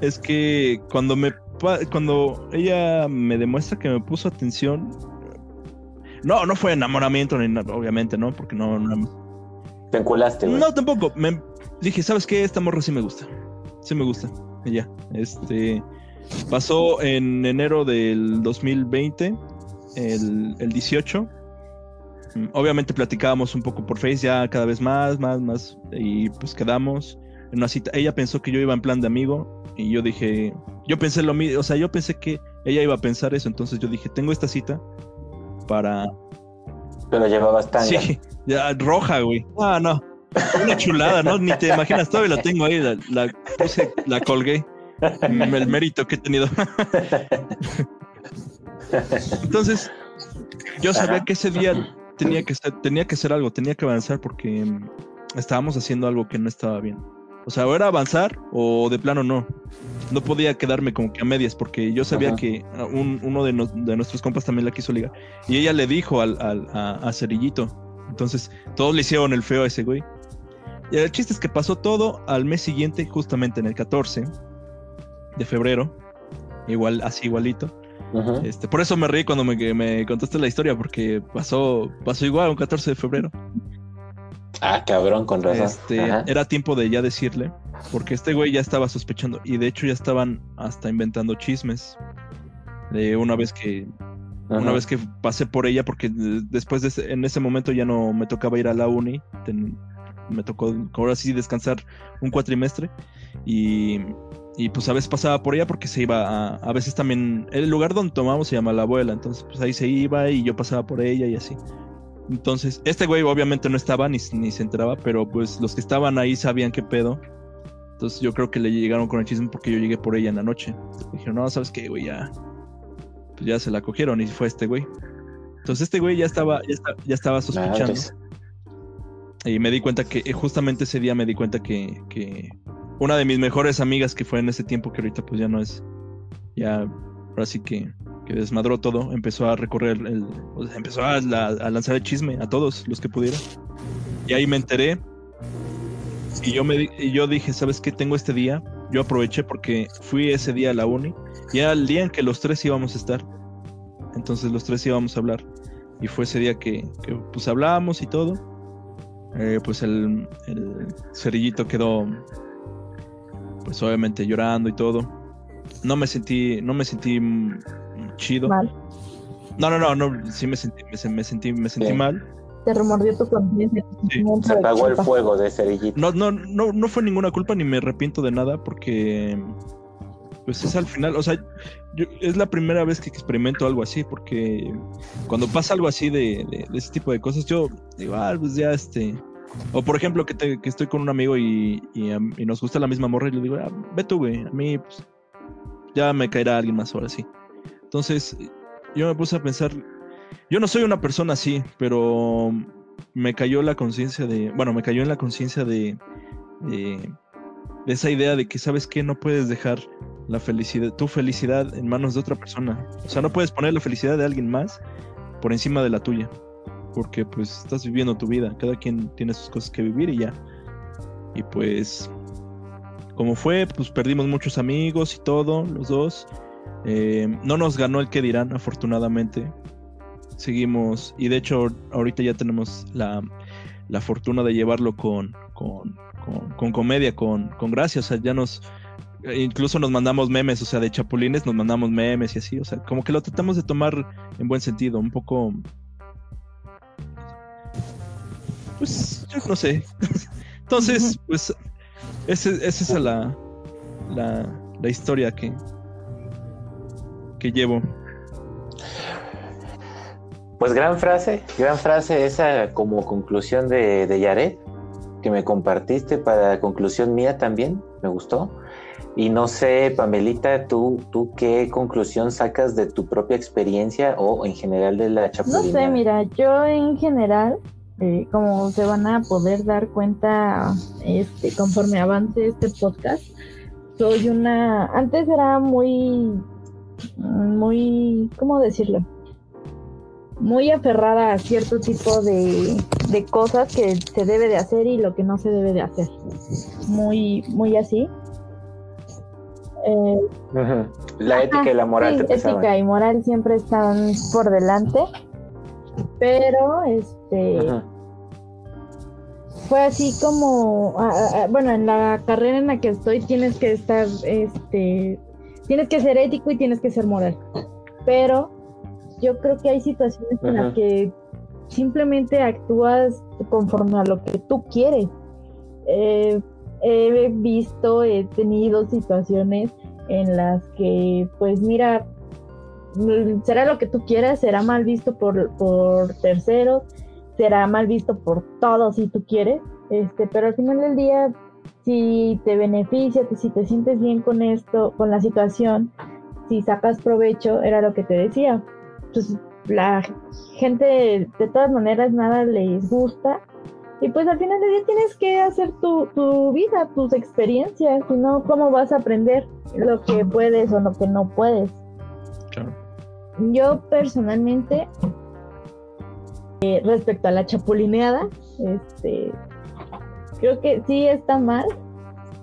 es que cuando me pa- cuando ella me demuestra que me puso atención, no, no fue enamoramiento ni nada, obviamente, ¿no? Porque no, no, Te enculaste, güey. no tampoco. Me dije, ¿sabes qué? Esta morra sí me gusta, sí me gusta. Y ya, este pasó en enero del 2020, el, el 18. Mm, Obviamente platicábamos un poco por Face ya cada vez más, más, más, y pues quedamos en una cita. Ella pensó que yo iba en plan de amigo y yo dije, yo pensé lo mismo, o sea, yo pensé que ella iba a pensar eso, entonces yo dije, tengo esta cita para... Pero llevabas tanga. Sí, ya, roja, güey. Ah, no. Una chulada, ¿no? Ni te imaginas, todavía la tengo ahí, la, la puse, la colgué. Mm, El mérito que he tenido. Entonces, yo sabía que ese día tenía que ser, tenía que ser algo, tenía que avanzar porque mm, estábamos haciendo algo que no estaba bien. O sea, o era avanzar o de plano no. No podía quedarme como que a medias porque yo sabía Ajá. que ah, un- uno de, nuestros compas también la quiso ligar. Y ella le dijo al, al- a, a Cerillito. Entonces, todos le hicieron el feo a ese güey. Y el chiste es que pasó todo al mes siguiente, justamente en el 14 de febrero. Igual, así igualito. Este, por eso me reí cuando me, me contaste la historia, porque pasó, pasó igual un 14 de febrero. Ah, cabrón, con razón. Este, era tiempo de ya decirle, porque este güey ya estaba sospechando y de hecho ya estaban hasta inventando chismes de una vez que una vez que pasé por ella, porque después de ese- en ese momento ya no me tocaba ir a la uni, ten- me tocó ahora sí descansar un cuatrimestre y, y pues a veces pasaba por ella porque se iba a, a veces también, el lugar donde tomamos se llama La Abuela, entonces pues ahí se iba y yo pasaba por ella y así. Entonces, este güey obviamente no estaba ni, ni se enteraba, pero pues los que estaban ahí sabían qué pedo. Entonces yo creo que le llegaron con el chisme porque yo llegué por ella en la noche. Dijeron, no, ¿sabes qué, güey? Ya, pues ya se la cogieron y fue este güey. Entonces este güey ya estaba, ya, esta- ya estaba sospechando. Y me di cuenta que, justamente ese día me di cuenta que, que una de mis mejores amigas que fue en ese tiempo, que ahorita pues ya no es, ya, ahora sí que, que desmadró todo, empezó a recorrer, el, empezó a, la- a lanzar el chisme a todos los que pudiera. Y ahí me enteré. Y yo, me, y yo dije, ¿sabes qué? Tengo este día. Yo aproveché porque fui ese día a la uni. Y era el día en que los tres íbamos a estar. Entonces los tres íbamos a hablar. Y fue ese día que, que, pues hablábamos y todo. Eh, pues el, el cerillito quedó pues obviamente llorando y todo. No me sentí, no me sentí chido. Mal. No, no, no, no, sí me sentí, me, se- me sentí, me sentí mal. Te remordió tu conciencia. Sí. Se apagó el fuego de cerillito. No, no, no, no fue ninguna culpa ni me arrepiento de nada porque pues es al final, o sea, es la primera vez que experimento algo así, porque cuando pasa algo así de, de, ese tipo de cosas, yo digo, ah, pues ya este, o por ejemplo, que, que estoy con un amigo y, y, nos gusta la misma morra y le digo, ah, ve tú, güey, a mí pues, ya me caerá alguien más ahora sí. Entonces, yo me puse a pensar, yo no soy una persona así, pero me cayó la conciencia de, bueno, me cayó en la conciencia de, de, esa idea de que, ¿sabes qué? No puedes dejar la felicidad, tu felicidad en manos de otra persona. O sea, no puedes poner la felicidad de alguien más por encima de la tuya. Porque pues estás viviendo tu vida. Cada quien tiene sus cosas que vivir y ya. Y pues, como fue, pues perdimos muchos amigos y todo, los dos. Eh, no nos ganó el que dirán, afortunadamente. Seguimos, y de hecho ahorita ya tenemos la, la fortuna de llevarlo con, con, con, comedia, con, con gracia. O sea, ya nos, incluso nos mandamos memes, o sea, de chapulines nos mandamos memes y así. O sea, como que lo tratamos de tomar en buen sentido, un poco... Pues yo no sé. Entonces, pues, esa es la, la, la historia que, que llevo. Pues gran frase, gran frase esa como conclusión de, de Yaret, que me compartiste para conclusión mía también, me gustó. Y no sé, Pamelita, ¿tú, ¿tú qué conclusión sacas de tu propia experiencia o en general de la chapulina? No sé, mira, yo en general, eh, como se van a poder dar cuenta este, conforme avance este podcast, soy una... Antes era muy... muy... ¿cómo decirlo? muy aferrada a cierto tipo de, cosas que se debe de hacer y lo que no se debe de hacer. Muy, muy así. Eh, la ética y la moral. Sí, ética y moral siempre están por delante. Pero, este... Fue así como, bueno, en la carrera en la que estoy tienes que estar, este, tienes que ser ético y tienes que ser moral. Pero yo creo que hay situaciones en las que simplemente actúas conforme a lo que tú quieres. Eh, he visto, he tenido situaciones en las que, pues mira, será lo que tú quieras, será mal visto por, por terceros, será mal visto por todos si tú quieres, este, pero al final del día, si te beneficia, si te sientes bien con esto, con la situación, si sacas provecho, era lo que te decía, pues la gente de todas maneras nada les gusta. Y pues al final del día tienes que hacer tu, tu vida, tus experiencias, si no, ¿cómo vas a aprender lo que puedes o lo que no puedes? Yo personalmente, eh, respecto a la chapulineada, este, creo que sí está mal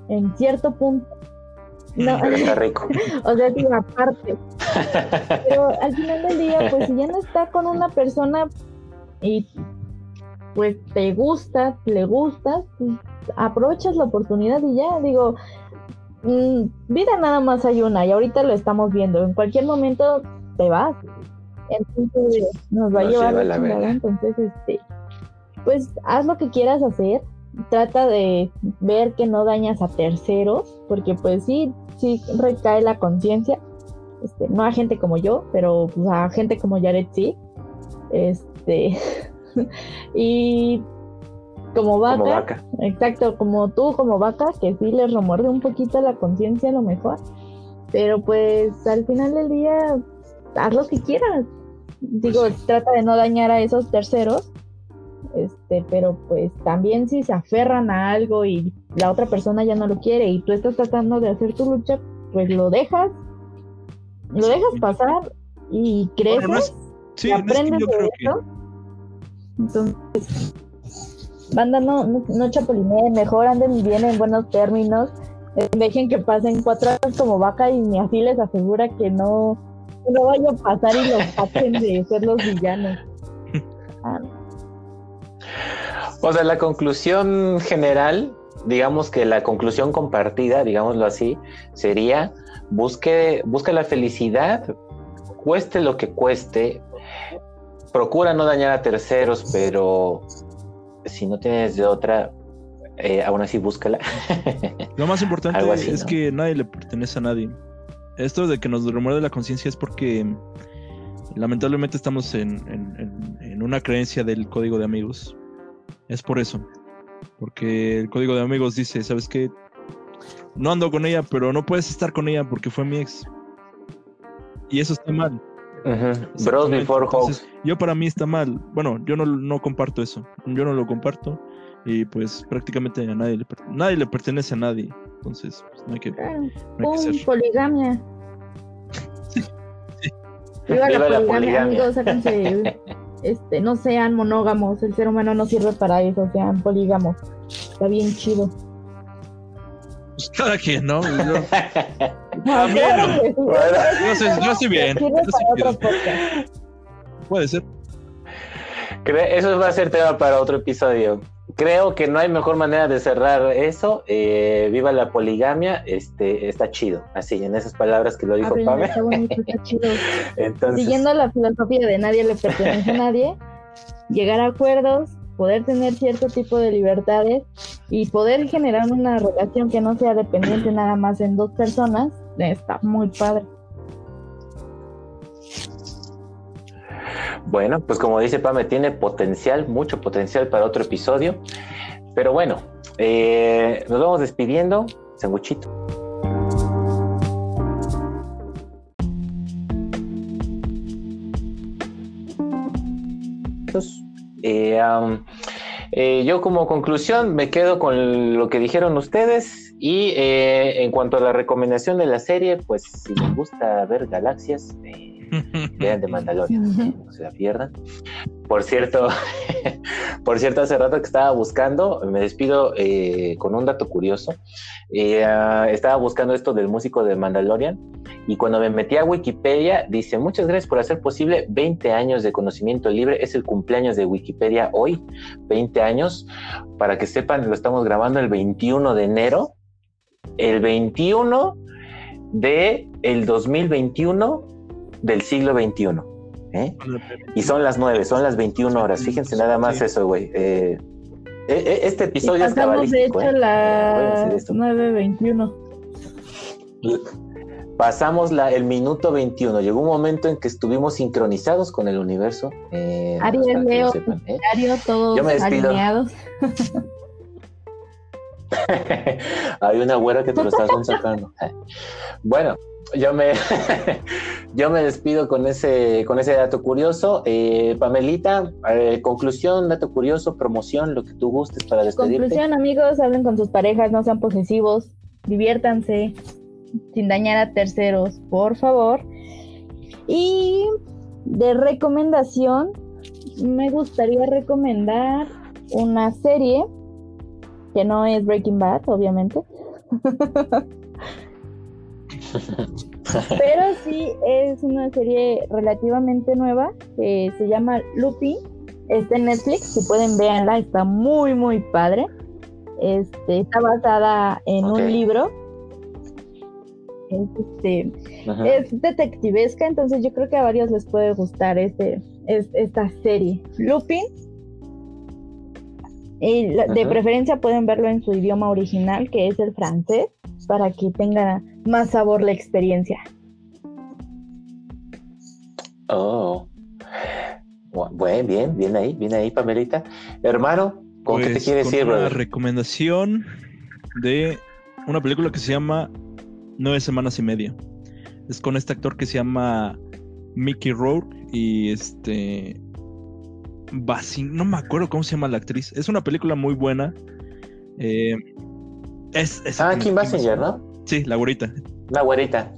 en cierto punto, no, pero está rico. o sea, sí, aparte. Pero al final del día, pues si ya no está con una persona y pues te gusta, le gusta, pues, aprovechas la oportunidad y ya, digo, mm, vida nada más hay una y ahorita lo estamos viendo. En cualquier momento te vas. Entonces nos va a llevar la chingada. Entonces, este, pues haz lo que quieras hacer. Trata de ver que no dañas a terceros, porque pues sí, sí recae la conciencia. Este, no a gente como yo, pero pues, a gente como Jared sí. Este, y como vaca, exacto, como tú, como vaca, que sí les remuerde un poquito la conciencia a lo mejor. Pero pues al final del día, haz lo que quieras. Digo, trata de no dañar a esos terceros. Este, pero pues también si se aferran a algo y la otra persona ya no lo quiere y tú estás tratando de hacer tu lucha, pues lo dejas, lo dejas pasar y creces, y aprendes de eso. Entonces, banda, no, no, no mejor anden bien en buenos términos, eh, dejen que pasen cuatro años como vaca y ni así les asegura que no, no vaya a pasar y los saquen de ser los villanos. Ah. O sea, la conclusión general digamos que la conclusión compartida, digámoslo así, sería busque, busca la felicidad, cueste lo que cueste, procura no dañar a terceros, pero si no tienes de otra, eh, aún así búscala. Lo más importante es que nadie le pertenece a nadie. esto de que nos remuerde la conciencia es porque lamentablemente estamos en, en, en, una creencia del código de amigos. Es por eso. Porque el código de amigos dice, ¿sabes qué? No ando con ella, pero no puedes estar con ella porque fue mi ex. Y eso está mal. Bros before hoes. Yo para mí está mal. Bueno, yo no, no comparto eso. Yo no lo comparto. Y pues prácticamente a nadie le, nadie le pertenece a nadie. Entonces, pues, no hay que. No hay que poligamia. Viva, la, poligamia, amigos, este, no sean monógamos, el ser humano no sirve para eso, sean polígamos. Está bien chido. Pues cada quien, ¿no? Yo, no, yo, estoy bien. Puede ser. Eso va a ser tema para otro episodio creo que no hay mejor manera de cerrar eso. Eh, viva la poligamia, este, está chido. Así, en esas palabras que lo dijo Pame. Está bonito, está chido. Siguiendo la filosofía de nadie le pertenece a nadie, llegar a acuerdos, poder tener cierto tipo de libertades y poder generar una relación que no sea dependiente nada más en dos personas, está muy padre. Bueno, pues como dice Pame, tiene potencial, mucho potencial para otro episodio. Pero bueno, eh, nos vamos despidiendo. Sanguchito. Eh, eh, yo como conclusión me quedo con lo que dijeron ustedes y en cuanto a la recomendación de la serie, pues si les gusta ver galaxias, Vean de Mandalorian, no se la pierdan. Por cierto, por cierto, hace rato que estaba buscando, me despido eh, con un dato curioso. Eh, ah, estaba buscando esto del músico de Mandalorian y cuando me metí a Wikipedia dice muchas gracias por hacer posible 20 años de conocimiento libre. Es el cumpleaños de Wikipedia hoy, 20 años. Para que sepan, lo estamos grabando el 21 de enero. El 21 de el 2021 del siglo XXI. ¿eh? Y son las 9, son las 21 horas. Fíjense nada más eso, güey. Eh, eh, este episodio es cabalístico. De hecho, las 9.21. Pasamos la, el minuto 21. Llegó un momento en que estuvimos sincronizados con el universo. Eh, Ariel, Leo, Ario, todos Yo me alineados. Hay una güera que te lo estás sacando. bueno, yo me, yo me despido con ese, con ese dato curioso. Eh, Pamelita, eh, conclusión, dato curioso, promoción, lo que tú gustes para despedirte. Conclusión, amigos, hablen con sus parejas, no sean posesivos, diviértanse sin dañar a terceros, por favor. Y de recomendación, me gustaría recomendar una serie que no es Breaking Bad, obviamente. Pero sí es una serie relativamente nueva que se llama Lupin. Está en Netflix, si pueden verla, está muy muy padre. Este, está basada en un libro. Es, este, es detectivesca, entonces yo creo que a varios les puede gustar este, esta serie. Lupin. Y de preferencia pueden verlo en su idioma original, que es el francés para que tenga más sabor la experiencia. Oh, bueno, bien, bien ahí, bien ahí, Pamelita. Hermano, ¿con qué te pues, quieres decir, Una recomendación de una película que se llama Nueve Semanas y Media. Es con este actor que se llama Mickey Rourke y este. Basin, no me acuerdo cómo se llama la actriz. Es una película muy buena. Eh, es, ah, Kim Basinger, ¿no? Sí, la güerita. La güerita.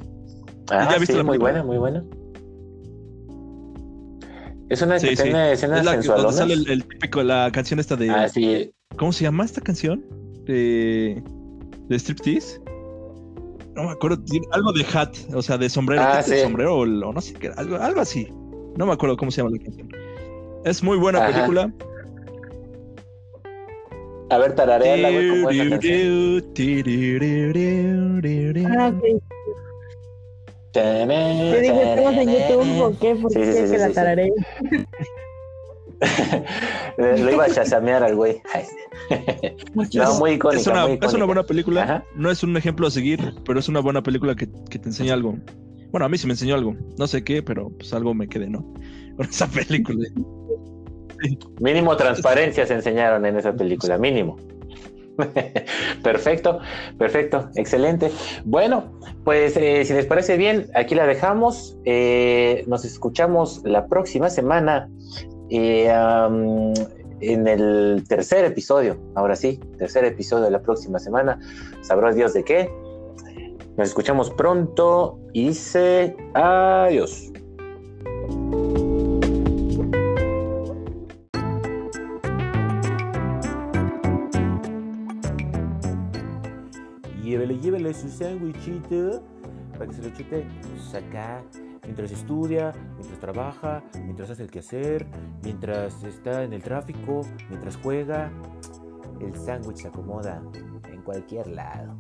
Ah, ¿Ya sí, muy buena, muy buena. Es una que tiene escenas es la, sale el, típico, la canción esta de... Ah, sí. ¿Cómo se llama esta canción? De... De Striptease. No me acuerdo, algo de hat, o sea, de sombrero, ah, sí. sombrero o, no sé qué, algo, algo así. No me acuerdo cómo se llama la canción. Es muy buena película. A ver, tarareala, güey, ¿cómo es la canción? Ah, ok. Te dije, estamos en YouTube, ¿por qué? Porque sí, sí, sí, que la tararé. Lo iba a chasamear al güey. no, muy icónica, es, una, muy icónica. es una buena película. No es un ejemplo a seguir, pero es una buena película que, que, te enseña algo. Bueno, a mí sí me enseñó algo. No sé qué, pero pues algo me quedé, ¿no? Con esa película. Mínimo transparencia se enseñaron en esa película, mínimo. perfecto, perfecto, excelente. Bueno, pues eh, si les parece bien, aquí la dejamos. Eh, nos escuchamos la próxima semana eh, en el tercer episodio. Ahora sí, tercer episodio de la próxima semana. Sabrá Dios de qué. Nos escuchamos pronto y dice adiós. llévele su sándwichito para que se lo chute pues, acá, mientras estudia, mientras trabaja, mientras hace el quehacer, mientras está en el tráfico, mientras juega. El sándwich se acomoda en cualquier lado.